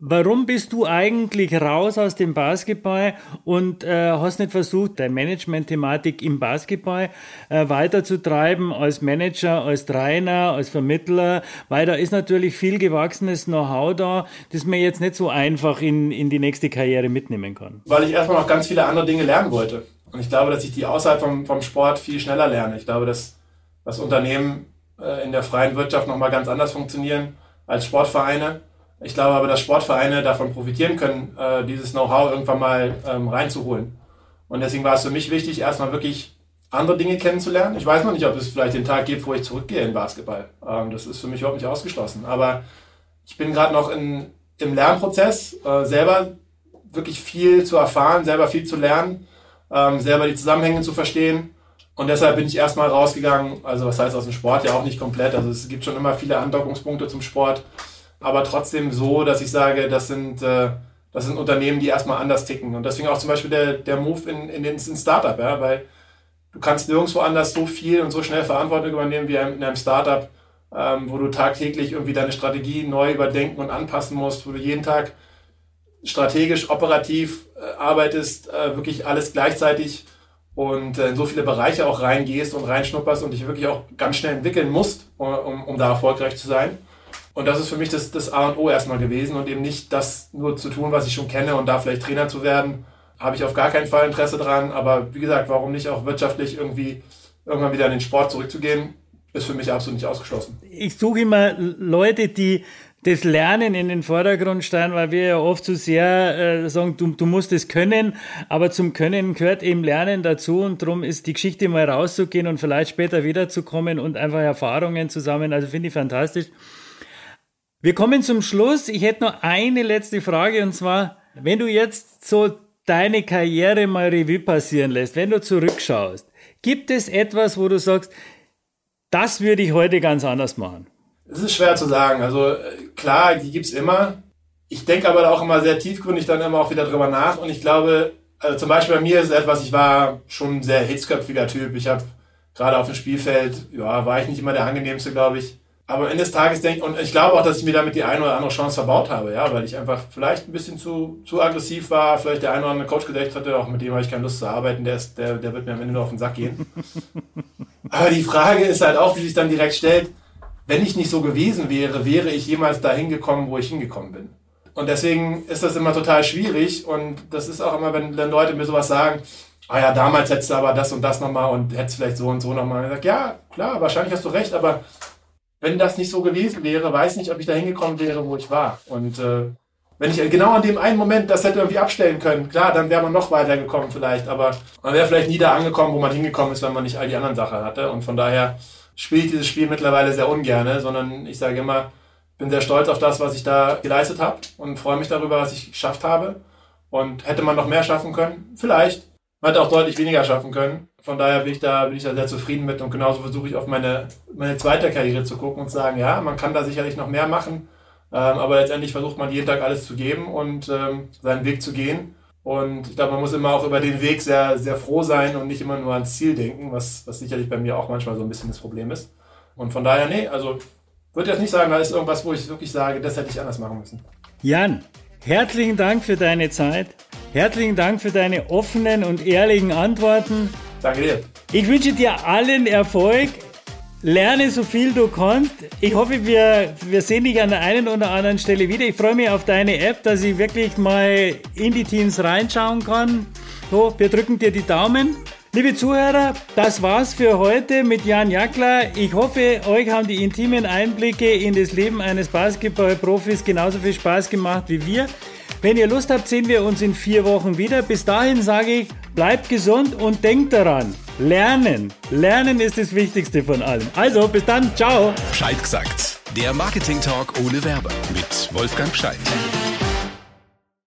Warum bist du eigentlich raus aus dem Basketball und äh, hast nicht versucht, deine Management-Thematik im Basketball äh, weiterzutreiben als Manager, als Trainer, als Vermittler? Weil da ist natürlich viel gewachsenes Know-how da, das man jetzt nicht so einfach in, in die nächste Karriere mitnehmen kann. Weil ich erstmal noch ganz viele andere Dinge lernen wollte. Und ich glaube, dass ich die außerhalb vom, vom Sport viel schneller lerne. Ich glaube, dass, dass Unternehmen äh, in der freien Wirtschaft nochmal ganz anders funktionieren als Sportvereine ich glaube aber, dass Sportvereine davon profitieren können, äh, dieses Know-how irgendwann mal ähm, reinzuholen. Und deswegen war es für mich wichtig, erstmal wirklich andere Dinge kennenzulernen. Ich weiß noch nicht, ob es vielleicht den Tag gibt, wo ich zurückgehe in Basketball. Ähm, das ist für mich überhaupt nicht ausgeschlossen. Aber ich bin gerade noch in, im Lernprozess, äh, selber wirklich viel zu erfahren, selber viel zu lernen, ähm, selber die Zusammenhänge zu verstehen. Und deshalb bin ich erstmal rausgegangen, also was heißt aus dem Sport ja auch nicht komplett. Also es gibt schon immer viele Andockungspunkte zum Sport aber trotzdem so, dass ich sage, das sind, äh, das sind Unternehmen, die erstmal anders ticken. Und deswegen auch zum Beispiel der, der Move in, in, in Startup, ja, weil du kannst nirgendwo anders so viel und so schnell Verantwortung übernehmen wie in einem Startup, ähm, wo du tagtäglich irgendwie deine Strategie neu überdenken und anpassen musst, wo du jeden Tag strategisch, operativ äh, arbeitest, äh, wirklich alles gleichzeitig und äh, in so viele Bereiche auch reingehst und reinschnupperst und dich wirklich auch ganz schnell entwickeln musst, um, um da erfolgreich zu sein. Und das ist für mich das, das A und O erstmal gewesen und eben nicht das nur zu tun, was ich schon kenne und da vielleicht Trainer zu werden, habe ich auf gar keinen Fall Interesse dran. Aber wie gesagt, warum nicht auch wirtschaftlich irgendwie irgendwann wieder in den Sport zurückzugehen, ist für mich absolut nicht ausgeschlossen. Ich suche immer Leute, die das Lernen in den Vordergrund stellen, weil wir ja oft zu so sehr äh, sagen, du, du musst es können, aber zum Können gehört eben Lernen dazu und darum ist die Geschichte mal rauszugehen und vielleicht später wiederzukommen und einfach Erfahrungen zusammen. Also finde ich fantastisch. Wir kommen zum Schluss. Ich hätte noch eine letzte Frage und zwar, wenn du jetzt so deine Karriere mal Revue passieren lässt, wenn du zurückschaust, gibt es etwas, wo du sagst, das würde ich heute ganz anders machen? Es ist schwer zu sagen. Also klar, die gibt's immer. Ich denke aber auch immer sehr tiefgründig dann immer auch wieder drüber nach und ich glaube, also zum Beispiel bei mir ist es etwas, ich war schon ein sehr hitzköpfiger Typ. Ich habe gerade auf dem Spielfeld, ja, war ich nicht immer der angenehmste, glaube ich. Aber am Ende des Tages denke ich, und ich glaube auch, dass ich mir damit die eine oder andere Chance verbaut habe, ja, weil ich einfach vielleicht ein bisschen zu, zu aggressiv war, vielleicht der eine oder andere Coach gedacht hatte, auch mit dem habe ich keine Lust zu arbeiten, der, ist, der, der wird mir am Ende nur auf den Sack gehen. [laughs] Aber die Frage ist halt auch, die sich dann direkt stellt, wenn ich nicht so gewesen wäre, wäre ich jemals dahin gekommen, wo ich hingekommen bin. Und deswegen ist das immer total schwierig und das ist auch immer, wenn, wenn Leute mir sowas sagen, ah ja, damals hättest du aber das und das nochmal und hättest vielleicht so und so nochmal. Ich sage, ja, klar, wahrscheinlich hast du recht, aber wenn das nicht so gewesen wäre, weiß nicht, ob ich da hingekommen wäre, wo ich war. Und äh, wenn ich genau an dem einen Moment das hätte irgendwie abstellen können, klar, dann wäre man noch weiter gekommen vielleicht, aber man wäre vielleicht nie da angekommen, wo man hingekommen ist, wenn man nicht all die anderen Sachen hatte. Und von daher spiele ich dieses Spiel mittlerweile sehr ungerne, sondern ich sage immer, bin sehr stolz auf das, was ich da geleistet habe und freue mich darüber, was ich geschafft habe. Und hätte man noch mehr schaffen können? Vielleicht. Man hätte auch deutlich weniger schaffen können. Von daher bin ich da, bin ich da sehr zufrieden mit und genauso versuche ich auf meine, meine zweite Karriere zu gucken und zu sagen, ja, man kann da sicherlich noch mehr machen, ähm, aber letztendlich versucht man jeden Tag alles zu geben und ähm, seinen Weg zu gehen. Und ich glaube, man muss immer auch über den Weg sehr, sehr froh sein und nicht immer nur ans Ziel denken, was, was sicherlich bei mir auch manchmal so ein bisschen das Problem ist. Und von daher, nee, also würde jetzt nicht sagen, da ist irgendwas, wo ich wirklich sage, das hätte ich anders machen müssen. Jan, herzlichen Dank für deine Zeit. Herzlichen Dank für deine offenen und ehrlichen Antworten. Danke dir. Ich wünsche dir allen Erfolg Lerne so viel du kannst. Ich hoffe, wir, wir sehen dich an der einen oder anderen Stelle wieder. Ich freue mich auf deine App, dass ich wirklich mal in die Teams reinschauen kann. So, wir drücken dir die Daumen. Liebe Zuhörer, das war's für heute mit Jan Jackler. Ich hoffe, euch haben die intimen Einblicke in das Leben eines Basketballprofis genauso viel Spaß gemacht wie wir. Wenn ihr Lust habt, sehen wir uns in vier Wochen wieder. Bis dahin sage ich, bleibt gesund und denkt daran, lernen. Lernen ist das Wichtigste von allem. Also, bis dann, ciao. Scheid gesagt, der Marketing Talk ohne Werber mit Wolfgang Scheid.